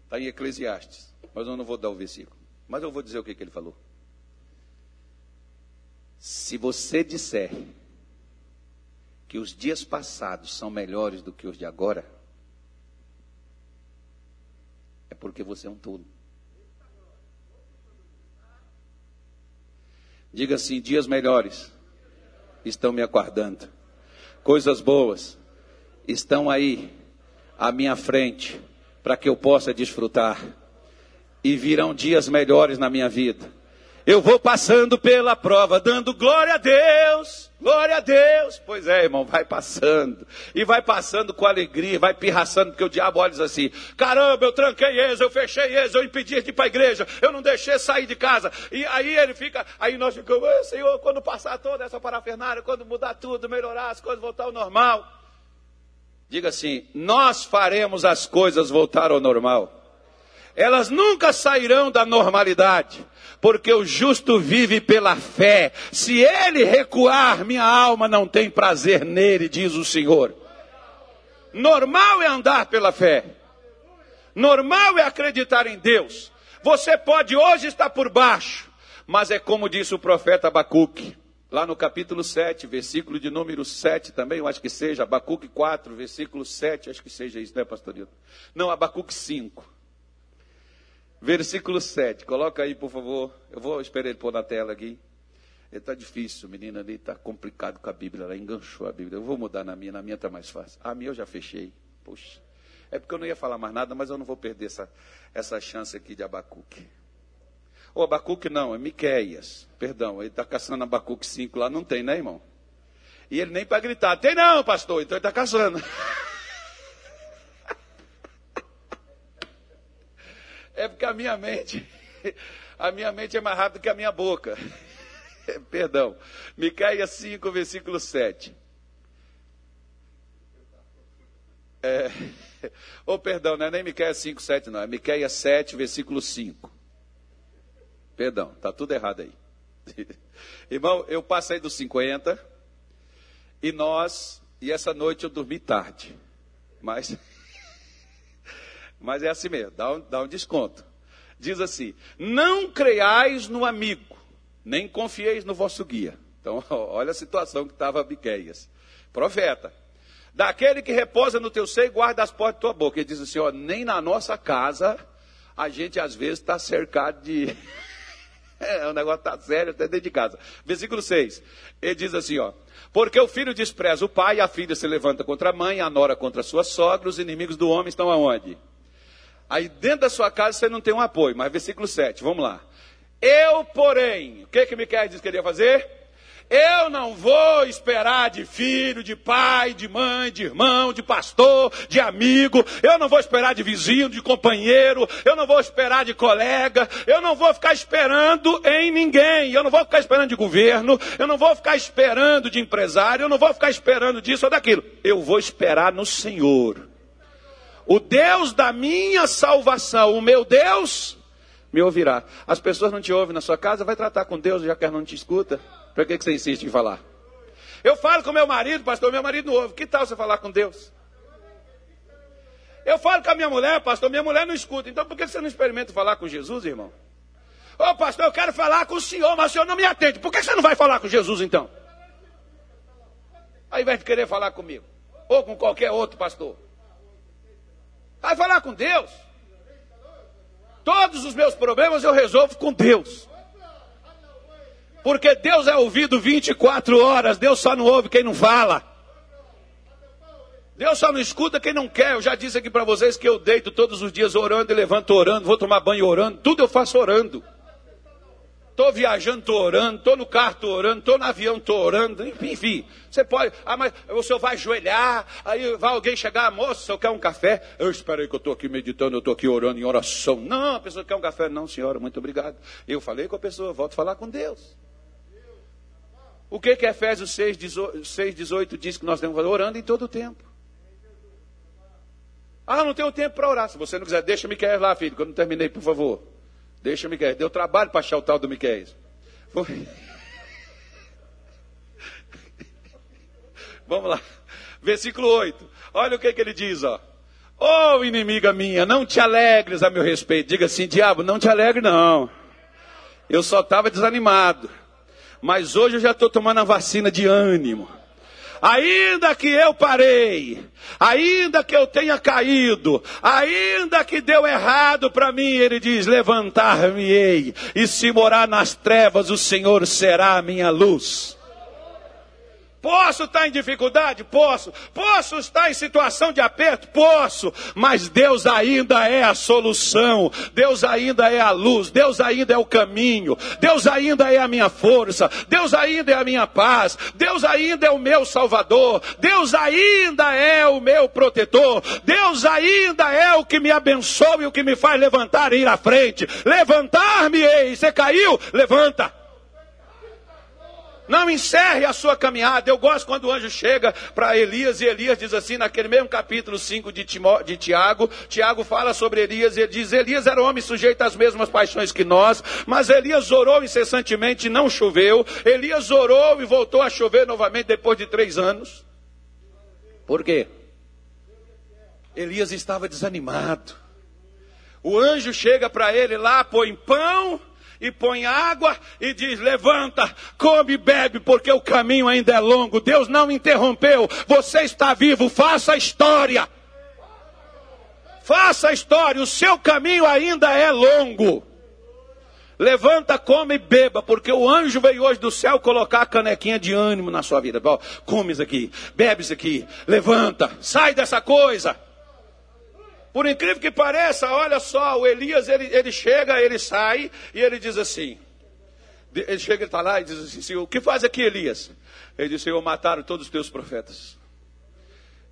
Está em Eclesiastes. Mas eu não vou dar o versículo. Mas eu vou dizer o que, que ele falou. Se você disser que os dias passados são melhores do que os de agora, é porque você é um tolo. Diga assim: dias melhores estão me aguardando. Coisas boas estão aí à minha frente para que eu possa desfrutar. E virão dias melhores na minha vida. Eu vou passando pela prova, dando glória a Deus, glória a Deus. Pois é, irmão, vai passando. E vai passando com alegria, vai pirraçando, porque o diabo olha assim: caramba, eu tranquei eles, eu fechei eles, eu impedi de ir para a igreja, eu não deixei sair de casa. E aí ele fica, aí nós ficamos, Senhor, quando passar toda essa parafernália, quando mudar tudo, melhorar as coisas, voltar ao normal. Diga assim: nós faremos as coisas voltar ao normal. Elas nunca sairão da normalidade porque o justo vive pela fé. Se ele recuar, minha alma não tem prazer nele, diz o Senhor. Normal é andar pela fé. Normal é acreditar em Deus. Você pode hoje estar por baixo, mas é como disse o profeta Abacuque, lá no capítulo 7, versículo de número 7 também, eu acho que seja, Abacuque 4, versículo 7, acho que seja isso, né, pastor Nilton? Não, Abacuque 5. Versículo 7, coloca aí, por favor. Eu vou esperar ele pôr na tela aqui. Está difícil, menina ali está complicado com a Bíblia, ela enganchou a Bíblia. Eu vou mudar na minha, na minha está mais fácil. A minha eu já fechei. Puxa. É porque eu não ia falar mais nada, mas eu não vou perder essa, essa chance aqui de Abacuque. Ou Abacuque não, é Miqueias. Perdão, ele está caçando Abacuque 5 lá, não tem, né, irmão? E ele nem para gritar, tem não, pastor, então ele está caçando. É porque a minha mente, a minha mente é mais rápida que a minha boca. Perdão. Micaia 5, versículo 7. É, oh, perdão, não é nem Micaia 5, 7, não. É Micaia 7, versículo 5. Perdão, está tudo errado aí. Irmão, eu passei dos 50 e nós, e essa noite eu dormi tarde. Mas, mas é assim mesmo, dá um, dá um desconto. Diz assim: Não creiais no amigo nem confieis no vosso guia. Então, olha a situação que estava Miqueias. Profeta. Daquele que repousa no teu seio, guarda as portas da tua boca. Ele diz assim, ó, nem na nossa casa, a gente às vezes está cercado de... é, o negócio está sério até dentro de casa. Versículo 6. Ele diz assim, ó. Porque o filho despreza o pai, a filha se levanta contra a mãe, a nora contra sua sogra, os inimigos do homem estão aonde? Aí dentro da sua casa você não tem um apoio, mas versículo 7, vamos lá. Eu, porém, o que que Miquel disse que ele ia fazer? Eu não vou esperar de filho, de pai, de mãe, de irmão, de pastor, de amigo. Eu não vou esperar de vizinho, de companheiro. Eu não vou esperar de colega. Eu não vou ficar esperando em ninguém. Eu não vou ficar esperando de governo. Eu não vou ficar esperando de empresário. Eu não vou ficar esperando disso ou daquilo. Eu vou esperar no Senhor. O Deus da minha salvação, o meu Deus me ouvirá. As pessoas não te ouvem na sua casa, vai tratar com Deus, já que não te escuta. Para que, que você insiste em falar? Eu falo com meu marido, pastor, meu marido não ouve. Que tal você falar com Deus? Eu falo com a minha mulher, pastor, minha mulher não escuta. Então por que você não experimenta falar com Jesus, irmão? Ô oh, pastor, eu quero falar com o senhor, mas o senhor não me atende. Por que você não vai falar com Jesus então? Aí vai querer falar comigo. Ou com qualquer outro pastor. Vai falar com Deus. Todos os meus problemas eu resolvo com Deus. Porque Deus é ouvido 24 horas, Deus só não ouve quem não fala. Deus só não escuta quem não quer. Eu já disse aqui para vocês que eu deito todos os dias orando e levanto orando, vou tomar banho orando, tudo eu faço orando. Estou viajando, estou orando, estou no carro, estou orando, estou no avião, estou orando, enfim. Você pode, ah, mas o senhor vai ajoelhar, aí vai alguém chegar, moço, o senhor quer um café? Eu esperei que eu estou aqui meditando, eu estou aqui orando em oração. Não, a pessoa quer um café, não, senhora, muito obrigado. Eu falei com a pessoa, volto a falar com Deus. O que que Efésios 6, 18 diz que nós temos? Orando em todo o tempo. Ah, não tenho tempo para orar. Se você não quiser, deixa-me querer lá, filho, que eu não terminei, por favor. Deixa o Miquel. Deu trabalho para achar o tal do Miquel. Vamos lá. Versículo 8. Olha o que, que ele diz, ó. Ô oh, inimiga minha, não te alegres a meu respeito. Diga assim, diabo, não te alegre não. Eu só estava desanimado. Mas hoje eu já estou tomando a vacina de ânimo. Ainda que eu parei, ainda que eu tenha caído, ainda que deu errado para mim, ele diz: levantar-me-ei, e se morar nas trevas, o Senhor será a minha luz. Posso estar em dificuldade? Posso. Posso estar em situação de aperto? Posso. Mas Deus ainda é a solução. Deus ainda é a luz. Deus ainda é o caminho. Deus ainda é a minha força. Deus ainda é a minha paz. Deus ainda é o meu salvador. Deus ainda é o meu protetor. Deus ainda é o que me abençoa e o que me faz levantar e ir à frente. Levantar-me, ei. Você caiu? Levanta. Não encerre a sua caminhada. Eu gosto quando o anjo chega para Elias e Elias diz assim, naquele mesmo capítulo 5 de, Timó, de Tiago, Tiago fala sobre Elias e ele diz: Elias era homem sujeito às mesmas paixões que nós, mas Elias orou incessantemente e não choveu. Elias orou e voltou a chover novamente depois de três anos. Por quê? Elias estava desanimado. O anjo chega para ele lá, põe pão e põe água e diz: Levanta, come e bebe, porque o caminho ainda é longo. Deus não interrompeu. Você está vivo, faça a história. Faça a história, o seu caminho ainda é longo. Levanta, come e beba, porque o anjo veio hoje do céu colocar a canequinha de ânimo na sua vida. Come isso aqui, bebe isso aqui, levanta, sai dessa coisa. Por incrível que pareça, olha só, o Elias, ele, ele chega, ele sai e ele diz assim. Ele chega, ele está lá e diz assim, o que faz aqui Elias? Ele diz, Senhor, mataram todos os teus profetas.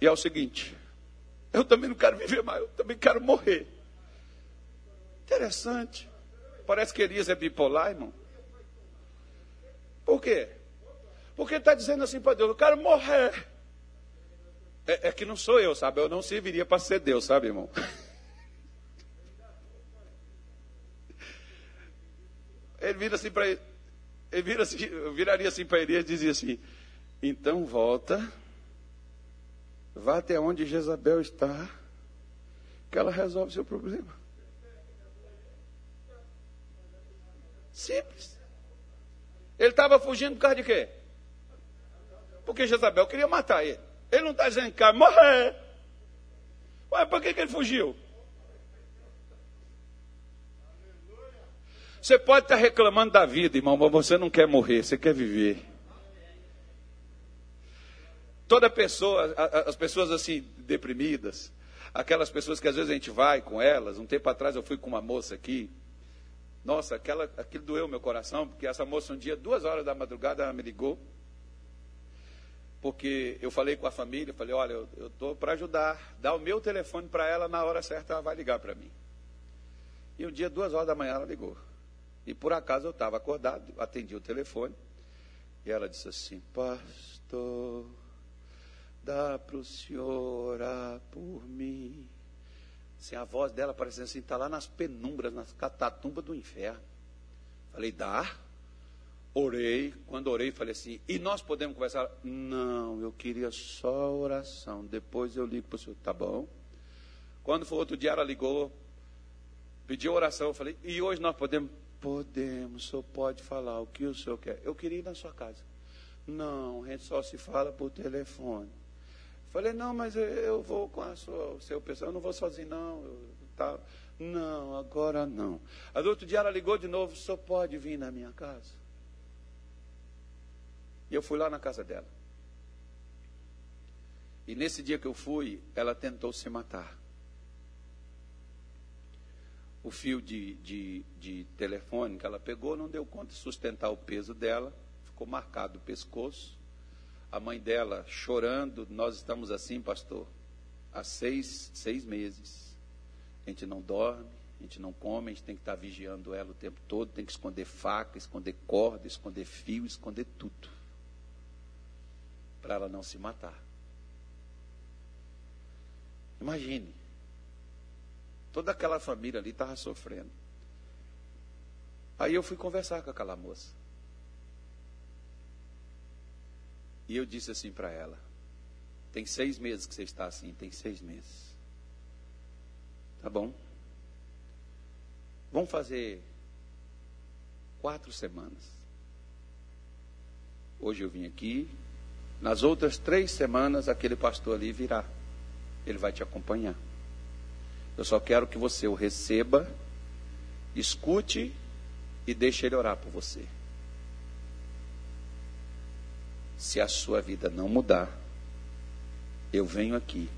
E é o seguinte, eu também não quero viver mais, eu também quero morrer. Interessante. Parece que Elias é bipolar, irmão. Por quê? Porque ele está dizendo assim para Deus, eu quero morrer. É, é, que não sou eu, sabe? Eu não serviria para ser Deus, sabe, irmão? Ele vira assim para ele, ele vira assim, viraria assim para ele e dizia assim: então volta, vá até onde Jezabel está, que ela resolve seu problema. Simples. Ele estava fugindo por causa de quê? Porque Jezabel queria matar ele. Ele não está dizendo que morrer. Ué, por que, que ele fugiu? Você pode estar reclamando da vida, irmão, mas você não quer morrer, você quer viver. Toda pessoa, as pessoas assim, deprimidas, aquelas pessoas que às vezes a gente vai com elas, um tempo atrás eu fui com uma moça aqui, nossa, aquela, aquilo doeu meu coração, porque essa moça um dia, duas horas da madrugada, ela me ligou, porque eu falei com a família, falei, olha, eu estou para ajudar, dá o meu telefone para ela, na hora certa ela vai ligar para mim. E um dia, duas horas da manhã, ela ligou. E por acaso eu estava acordado, atendi o telefone, e ela disse assim, pastor, dá para o senhor orar por mim. Assim, a voz dela parecendo assim, está lá nas penumbras, nas catatumbas do inferno. Falei, dá? Orei, quando orei, falei assim: e nós podemos conversar? Não, eu queria só oração. Depois eu ligo para o senhor, tá bom? Quando foi outro dia, ela ligou, pediu oração. Eu falei: e hoje nós podemos? Podemos, o senhor pode falar o que o senhor quer. Eu queria ir na sua casa. Não, a gente só se fala por telefone. Falei: não, mas eu vou com a sua, o seu pessoal, eu não vou sozinho, não. Eu, tá. Não, agora não. Aí outro dia ela ligou de novo: senhor pode vir na minha casa? E eu fui lá na casa dela. E nesse dia que eu fui, ela tentou se matar. O fio de, de, de telefone que ela pegou não deu conta de sustentar o peso dela, ficou marcado o pescoço. A mãe dela chorando, nós estamos assim, pastor, há seis, seis meses. A gente não dorme, a gente não come, a gente tem que estar vigiando ela o tempo todo, tem que esconder faca, esconder corda, esconder fio, esconder tudo para ela não se matar. Imagine. Toda aquela família ali estava sofrendo. Aí eu fui conversar com aquela moça. E eu disse assim para ela: Tem seis meses que você está assim, tem seis meses. Tá bom? Vamos fazer quatro semanas. Hoje eu vim aqui, nas outras três semanas, aquele pastor ali virá. Ele vai te acompanhar. Eu só quero que você o receba, escute e deixe ele orar por você. Se a sua vida não mudar, eu venho aqui,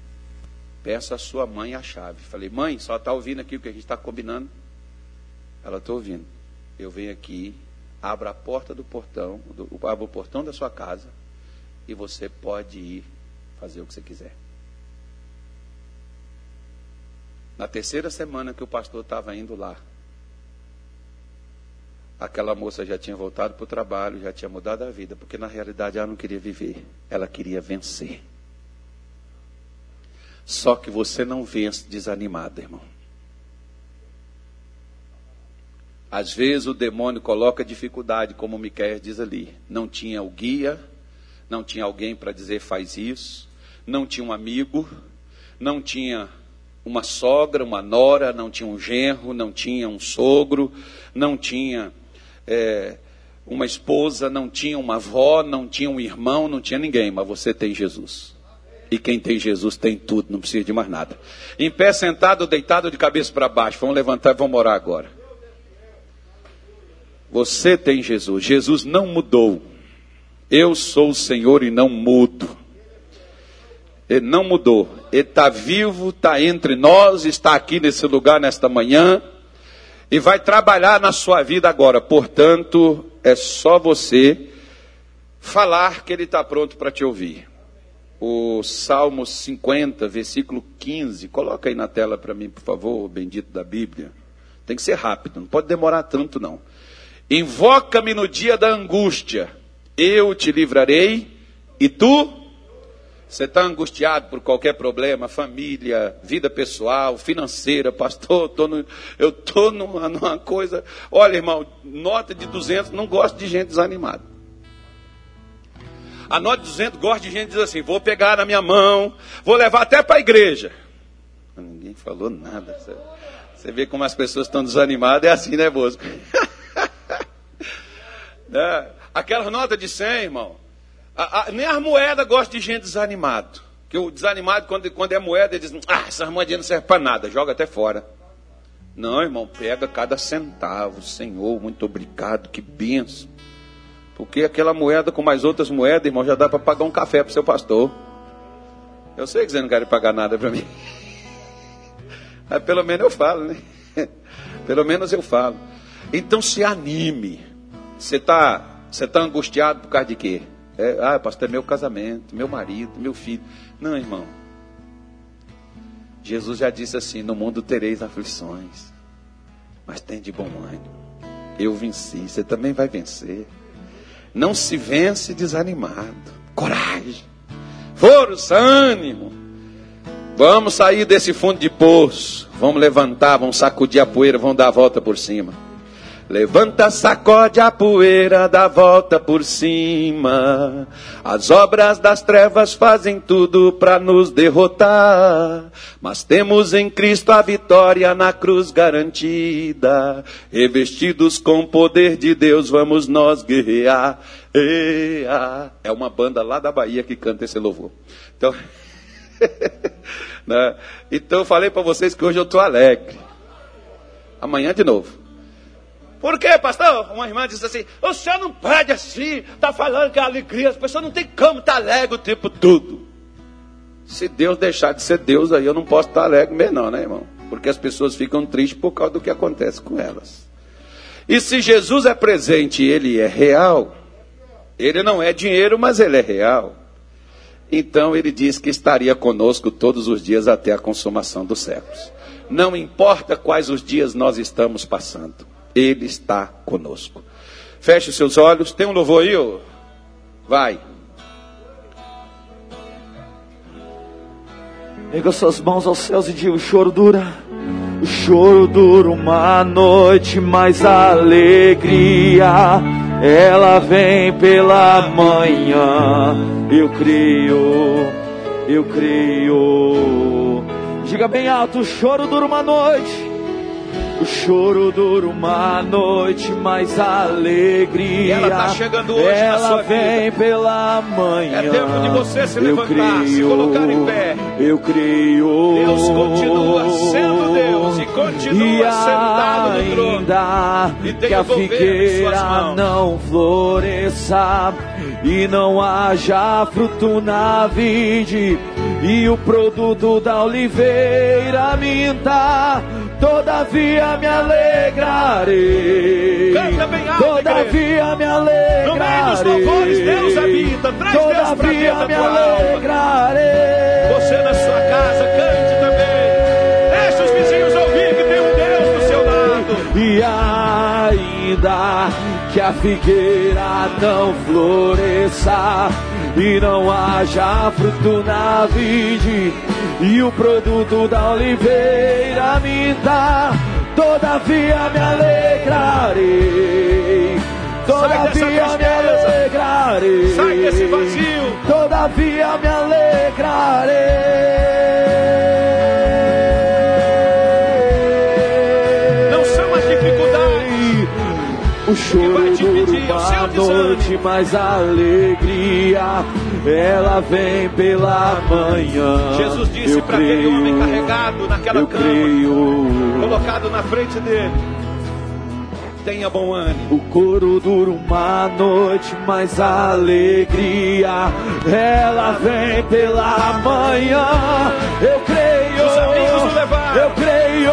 peço à sua mãe a chave. Falei, mãe, só está ouvindo aqui o que a gente está combinando? Ela está ouvindo. Eu venho aqui, abro a porta do portão, do, abro o portão da sua casa e você pode ir fazer o que você quiser. Na terceira semana que o pastor estava indo lá, aquela moça já tinha voltado para o trabalho, já tinha mudado a vida, porque na realidade ela não queria viver, ela queria vencer. Só que você não vence desanimado, irmão. Às vezes o demônio coloca dificuldade, como Miquel diz ali. Não tinha o guia, não tinha alguém para dizer faz isso, não tinha um amigo, não tinha uma sogra, uma nora, não tinha um genro, não tinha um sogro, não tinha é, uma esposa, não tinha uma avó, não tinha um irmão, não tinha ninguém, mas você tem Jesus. E quem tem Jesus tem tudo, não precisa de mais nada. Em pé, sentado, deitado de cabeça para baixo. Vamos levantar e vamos orar agora. Você tem Jesus. Jesus não mudou. Eu sou o Senhor e não mudo. Ele não mudou. Ele está vivo, está entre nós, está aqui nesse lugar nesta manhã e vai trabalhar na sua vida agora. Portanto, é só você falar que Ele está pronto para te ouvir. O Salmo 50, versículo 15. Coloca aí na tela para mim, por favor, bendito da Bíblia. Tem que ser rápido, não pode demorar tanto, não. Invoca-me no dia da angústia, eu te livrarei, e tu você está angustiado por qualquer problema, família, vida pessoal, financeira, pastor, tô no, eu estou numa, numa coisa. Olha, irmão, nota de 200, não gosto de gente desanimada. A nota de 200 gosta de gente que diz assim: vou pegar na minha mão, vou levar até para a igreja. Ninguém falou nada. Você vê como as pessoas estão desanimadas, é assim, né, Bosco? é, aquela nota de 100, irmão. A, a, nem as moedas gostam de gente desanimado. Que o desanimado, quando, quando é moeda, ele diz: Ah, essas moedinhas não servem para nada, joga até fora. Não, irmão, pega cada centavo. Senhor, muito obrigado, que benção. Porque aquela moeda com mais outras moedas, irmão, já dá para pagar um café para seu pastor. Eu sei que você não quer pagar nada para mim. Mas pelo menos eu falo, né? Pelo menos eu falo. Então se anime. Você está você tá angustiado por causa de quê? É, ah, pastor, é meu casamento, meu marido, meu filho. Não, irmão. Jesus já disse assim: No mundo tereis aflições, mas tem de bom ânimo. Eu venci, você também vai vencer. Não se vence desanimado. Coragem, força, ânimo. Vamos sair desse fundo de poço. Vamos levantar, vamos sacudir a poeira, vamos dar a volta por cima. Levanta, sacode a poeira, dá volta por cima. As obras das trevas fazem tudo para nos derrotar. Mas temos em Cristo a vitória na cruz garantida. Revestidos com o poder de Deus, vamos nós guerrear. É uma banda lá da Bahia que canta esse louvor. Então, né? então eu falei para vocês que hoje eu estou alegre. Amanhã de novo. Por quê, pastor? Uma irmã disse assim: o senhor não pode assim, está falando que é alegria, as pessoas não tem como estar tá alegre o tempo todo. Se Deus deixar de ser Deus, aí eu não posso estar tá alegre mesmo, não, né, irmão? Porque as pessoas ficam tristes por causa do que acontece com elas. E se Jesus é presente e ele é real, ele não é dinheiro, mas ele é real. Então ele diz que estaria conosco todos os dias até a consumação dos séculos. Não importa quais os dias nós estamos passando. Ele está conosco. Feche os seus olhos. Tem um louvor aí? Ó? Vai. Erga suas mãos aos céus e diga: o choro dura. O choro dura uma noite, mas a alegria ela vem pela manhã. Eu creio, eu creio. Diga bem alto: o choro dura uma noite o choro dura uma noite, mas a alegria. E ela está chegando hoje ela na sua vem vida. pela manhã. É tempo de você se eu levantar, creio, se colocar em pé. Eu creio. Deus continua sendo Deus e continua e sentado no trono. Que a figueira não floresça e não haja fruto na vide e o produto da oliveira minta Todavia me alegrarei. Canta bem alto, Todavia me alegrarei. No meio dos louvores, Deus habita. Traz Deus para dentro da me alegrarei. alma. Você na sua casa, cante também. Deixa os vizinhos ouvir que tem um Deus do seu lado. E ainda que a figueira não floresça e não haja fruto na vide e o produto da oliveira me dá, todavia me alegrarei. Todavia me alegrarei. Sai desse vazio. Todavia me alegrarei. Uma noite, mas a alegria ela vem pela manhã. Jesus disse para aquele homem carregado naquela cama, creio. colocado na frente dele: tenha bom ânimo. O coro dura uma noite, mas a alegria ela vem pela manhã. Eu creio. Os amigos o levaram. Eu creio.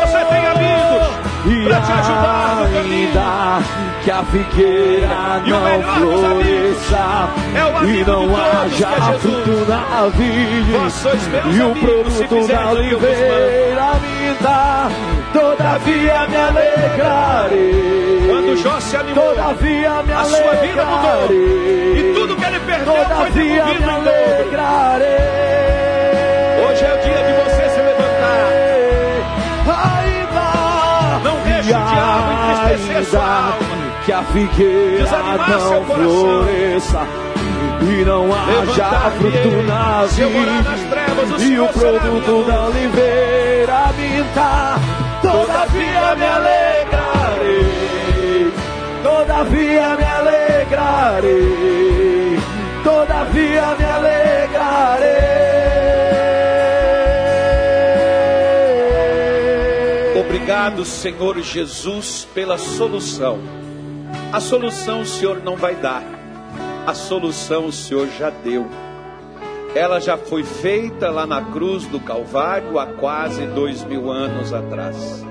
Você tem amigos para te ajudar no caminho. Que a figueira não floresça é e não é haja fruto na meus e o amigos, se produto da oliveira me dá, todavia me alegrarei. Quando Jó se animou, Todavia me a sua vida mudou. alegrarei. E tudo que ele perdeu foi Todavia me devolvido em dobro. alegrarei. Hoje é o dia de você se levantar. Ainda Não deixe o diabo entristecer sua alma. Que a figueira não floresça e não haja fruto na nas o e o produto da oliveira dá, todavia me alegrarei, todavia me alegrarei, todavia me alegrarei. Obrigado, Senhor Jesus, pela solução. A solução o Senhor não vai dar, a solução o Senhor já deu. Ela já foi feita lá na cruz do Calvário há quase dois mil anos atrás.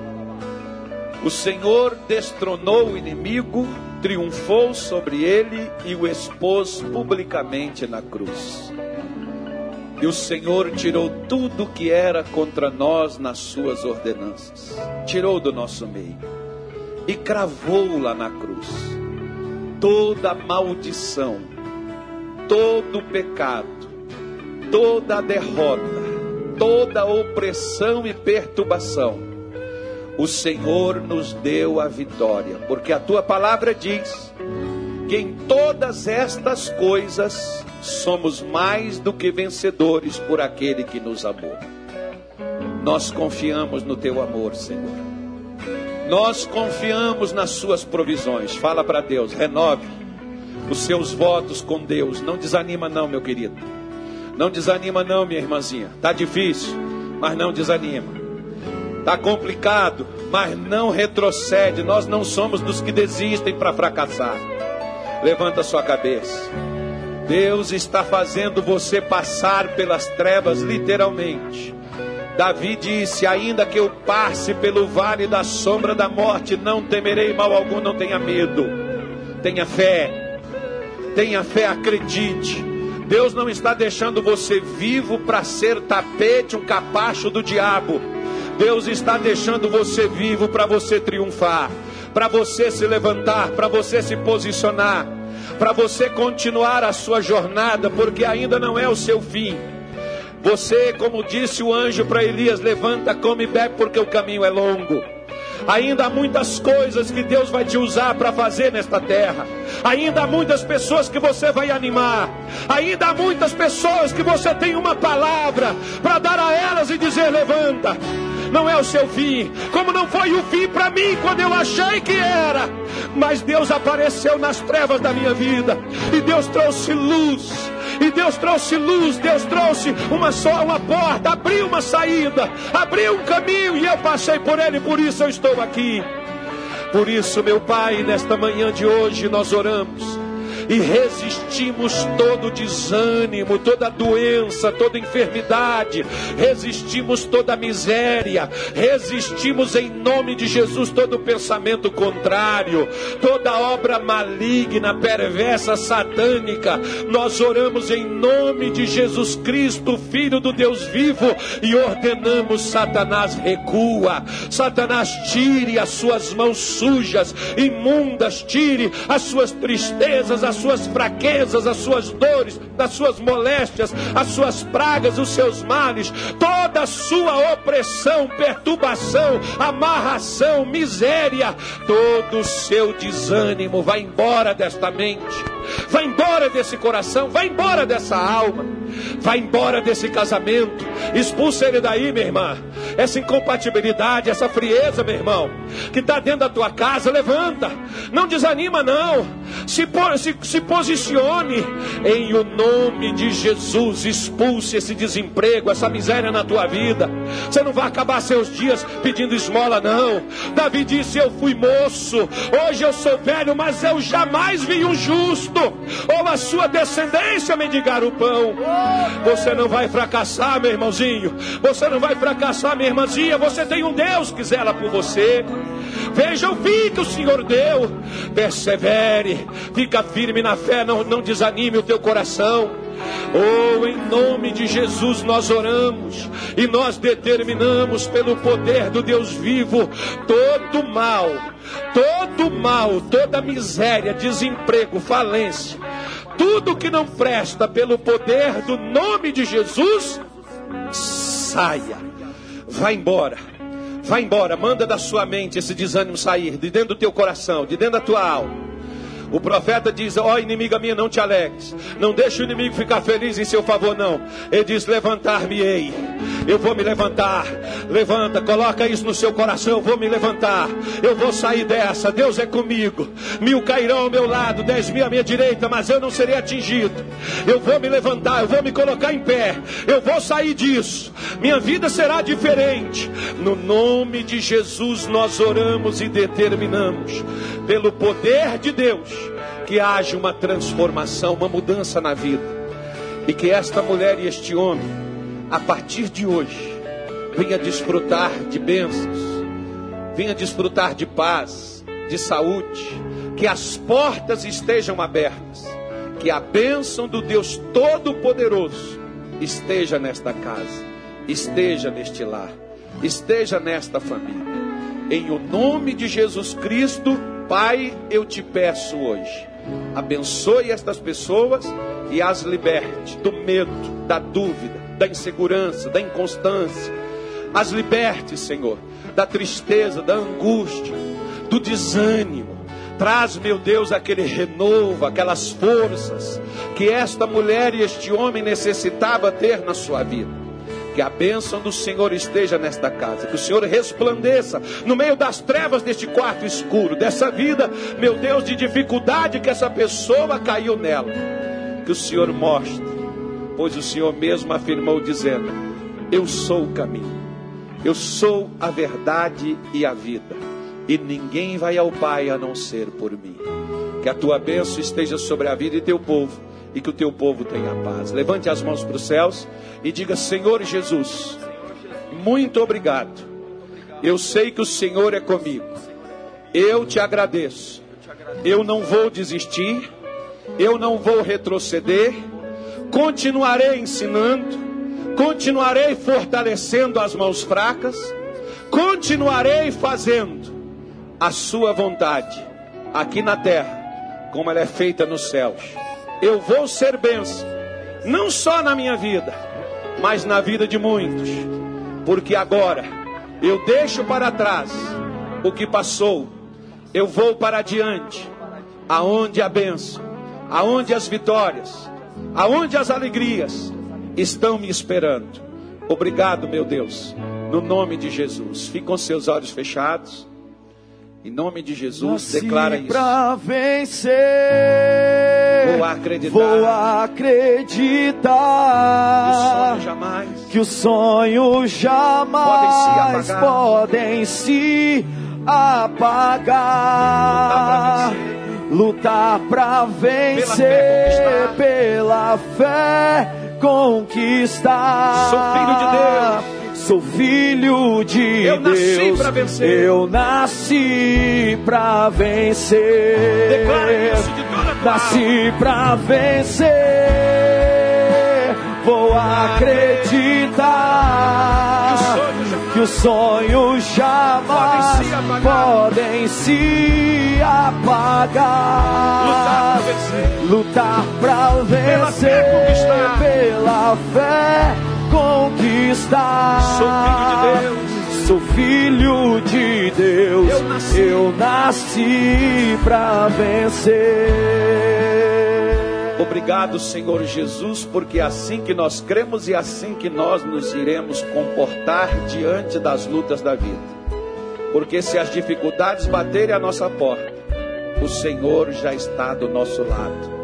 O Senhor destronou o inimigo, triunfou sobre ele e o expôs publicamente na cruz. E o Senhor tirou tudo que era contra nós nas suas ordenanças, tirou do nosso meio e cravou lá na cruz toda maldição, todo pecado, toda derrota, toda opressão e perturbação. O Senhor nos deu a vitória, porque a tua palavra diz que em todas estas coisas somos mais do que vencedores por aquele que nos amou. Nós confiamos no teu amor, Senhor. Nós confiamos nas suas provisões. Fala para Deus, renove os seus votos com Deus. Não desanima não, meu querido. Não desanima não, minha irmãzinha. Tá difícil, mas não desanima. Tá complicado, mas não retrocede. Nós não somos dos que desistem para fracassar. Levanta sua cabeça. Deus está fazendo você passar pelas trevas, literalmente. Davi disse: Ainda que eu passe pelo vale da sombra da morte, não temerei mal algum, não tenha medo. Tenha fé, tenha fé, acredite. Deus não está deixando você vivo para ser tapete, um capacho do diabo. Deus está deixando você vivo para você triunfar, para você se levantar, para você se posicionar, para você continuar a sua jornada, porque ainda não é o seu fim. Você, como disse o anjo para Elias, levanta, come e bebe, porque o caminho é longo. Ainda há muitas coisas que Deus vai te usar para fazer nesta terra. Ainda há muitas pessoas que você vai animar. Ainda há muitas pessoas que você tem uma palavra para dar a elas e dizer: levanta. Não é o seu fim, como não foi o fim para mim quando eu achei que era. Mas Deus apareceu nas trevas da minha vida e Deus trouxe luz. E Deus trouxe luz, Deus trouxe uma só uma porta, abriu uma saída, abriu um caminho e eu passei por ele, por isso eu estou aqui. Por isso, meu Pai, nesta manhã de hoje nós oramos e resistimos todo desânimo, toda doença, toda enfermidade, resistimos toda miséria, resistimos em nome de Jesus todo pensamento contrário, toda obra maligna, perversa, satânica. Nós oramos em nome de Jesus Cristo, Filho do Deus vivo, e ordenamos: Satanás recua, Satanás tire as suas mãos sujas, imundas, tire as suas tristezas, as suas fraquezas, as suas dores, as suas moléstias, as suas pragas, os seus males, toda a sua opressão, perturbação, amarração, miséria, todo o seu desânimo vai embora desta mente vai embora desse coração, vai embora dessa alma, vai embora desse casamento, expulsa ele daí, minha irmã. Essa incompatibilidade, essa frieza, meu irmão, que está dentro da tua casa, levanta, não desanima, não, se, se, se posicione em o nome de Jesus, expulse esse desemprego, essa miséria na tua vida. Você não vai acabar seus dias pedindo esmola, não. Davi disse: Eu fui moço, hoje eu sou velho, mas eu jamais vi um justo ou a sua descendência mendigar o pão. Você não vai fracassar, meu irmãozinho. Você não vai fracassar, minha irmãzinha. Você tem um Deus que zela por você. Veja o fim que o Senhor deu. Persevere, fica firme na fé, não, não desanime o teu coração. Oh, em nome de Jesus nós oramos e nós determinamos pelo poder do Deus vivo todo mal, todo mal, toda miséria, desemprego, falência, tudo que não presta pelo poder do nome de Jesus, saia, vá embora. Vá embora, manda da sua mente esse desânimo sair, de dentro do teu coração, de dentro da tua alma. O profeta diz: Ó oh, inimiga minha, não te alegres. Não deixe o inimigo ficar feliz em seu favor, não. Ele diz: Levantar-me-ei. Eu vou me levantar. Levanta, coloca isso no seu coração. Eu vou me levantar. Eu vou sair dessa. Deus é comigo. Mil cairão ao meu lado, dez mil à minha direita, mas eu não serei atingido. Eu vou me levantar. Eu vou me colocar em pé. Eu vou sair disso. Minha vida será diferente. No nome de Jesus nós oramos e determinamos. Pelo poder de Deus que haja uma transformação, uma mudança na vida. E que esta mulher e este homem, a partir de hoje, venha desfrutar de bênçãos, venha desfrutar de paz, de saúde, que as portas estejam abertas, que a bênção do Deus Todo-Poderoso esteja nesta casa, esteja neste lar, esteja nesta família. Em o nome de Jesus Cristo, Pai, eu te peço hoje, abençoe estas pessoas e as liberte do medo, da dúvida, da insegurança, da inconstância. As liberte, Senhor, da tristeza, da angústia, do desânimo. Traz, meu Deus, aquele renovo, aquelas forças que esta mulher e este homem necessitava ter na sua vida. Que a bênção do Senhor esteja nesta casa, que o Senhor resplandeça no meio das trevas deste quarto escuro, dessa vida, meu Deus, de dificuldade que essa pessoa caiu nela. Que o Senhor mostre, pois o Senhor mesmo afirmou, dizendo: Eu sou o caminho, eu sou a verdade e a vida, e ninguém vai ao Pai a não ser por mim. Que a tua bênção esteja sobre a vida de teu povo e que o teu povo tenha paz. Levante as mãos para os céus e diga: Senhor Jesus, muito obrigado. Eu sei que o Senhor é comigo. Eu te agradeço. Eu não vou desistir. Eu não vou retroceder. Continuarei ensinando. Continuarei fortalecendo as mãos fracas. Continuarei fazendo a sua vontade aqui na terra, como ela é feita nos céus eu vou ser benção, não só na minha vida, mas na vida de muitos, porque agora eu deixo para trás o que passou, eu vou para adiante, aonde a bênção, aonde as vitórias, aonde as alegrias estão me esperando. Obrigado, meu Deus, no nome de Jesus. Fique com seus olhos fechados. Em nome de Jesus, Nasci declara isso. Pra vencer, vou acreditar. Vou acreditar que o sonho jamais, que o sonho jamais podem se apagar. Lutar lutar pra vencer, pela fé conquistar. Sou filho de Deus. Sou filho de Eu Deus. nasci pra vencer. Eu nasci pra vencer. Declare isso de toda a Nasci pra vencer. Vou acreditar que os sonhos jamais podem se apagar. Lutar pra Pela fé vencer, conquistar. pela fé conquistar. Sou filho de Deus. Sou filho de Deus. Eu nasci. Eu nasci pra vencer. Obrigado, Senhor Jesus, porque é assim que nós cremos e assim que nós nos iremos comportar diante das lutas da vida. Porque se as dificuldades baterem à nossa porta, o Senhor já está do nosso lado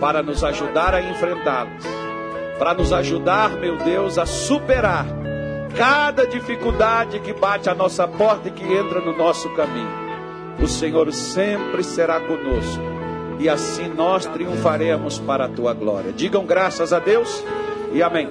para nos ajudar a enfrentá-las, para nos ajudar, meu Deus, a superar cada dificuldade que bate à nossa porta e que entra no nosso caminho. O Senhor sempre será conosco e assim nós triunfaremos para a tua glória. Digam graças a Deus e amém.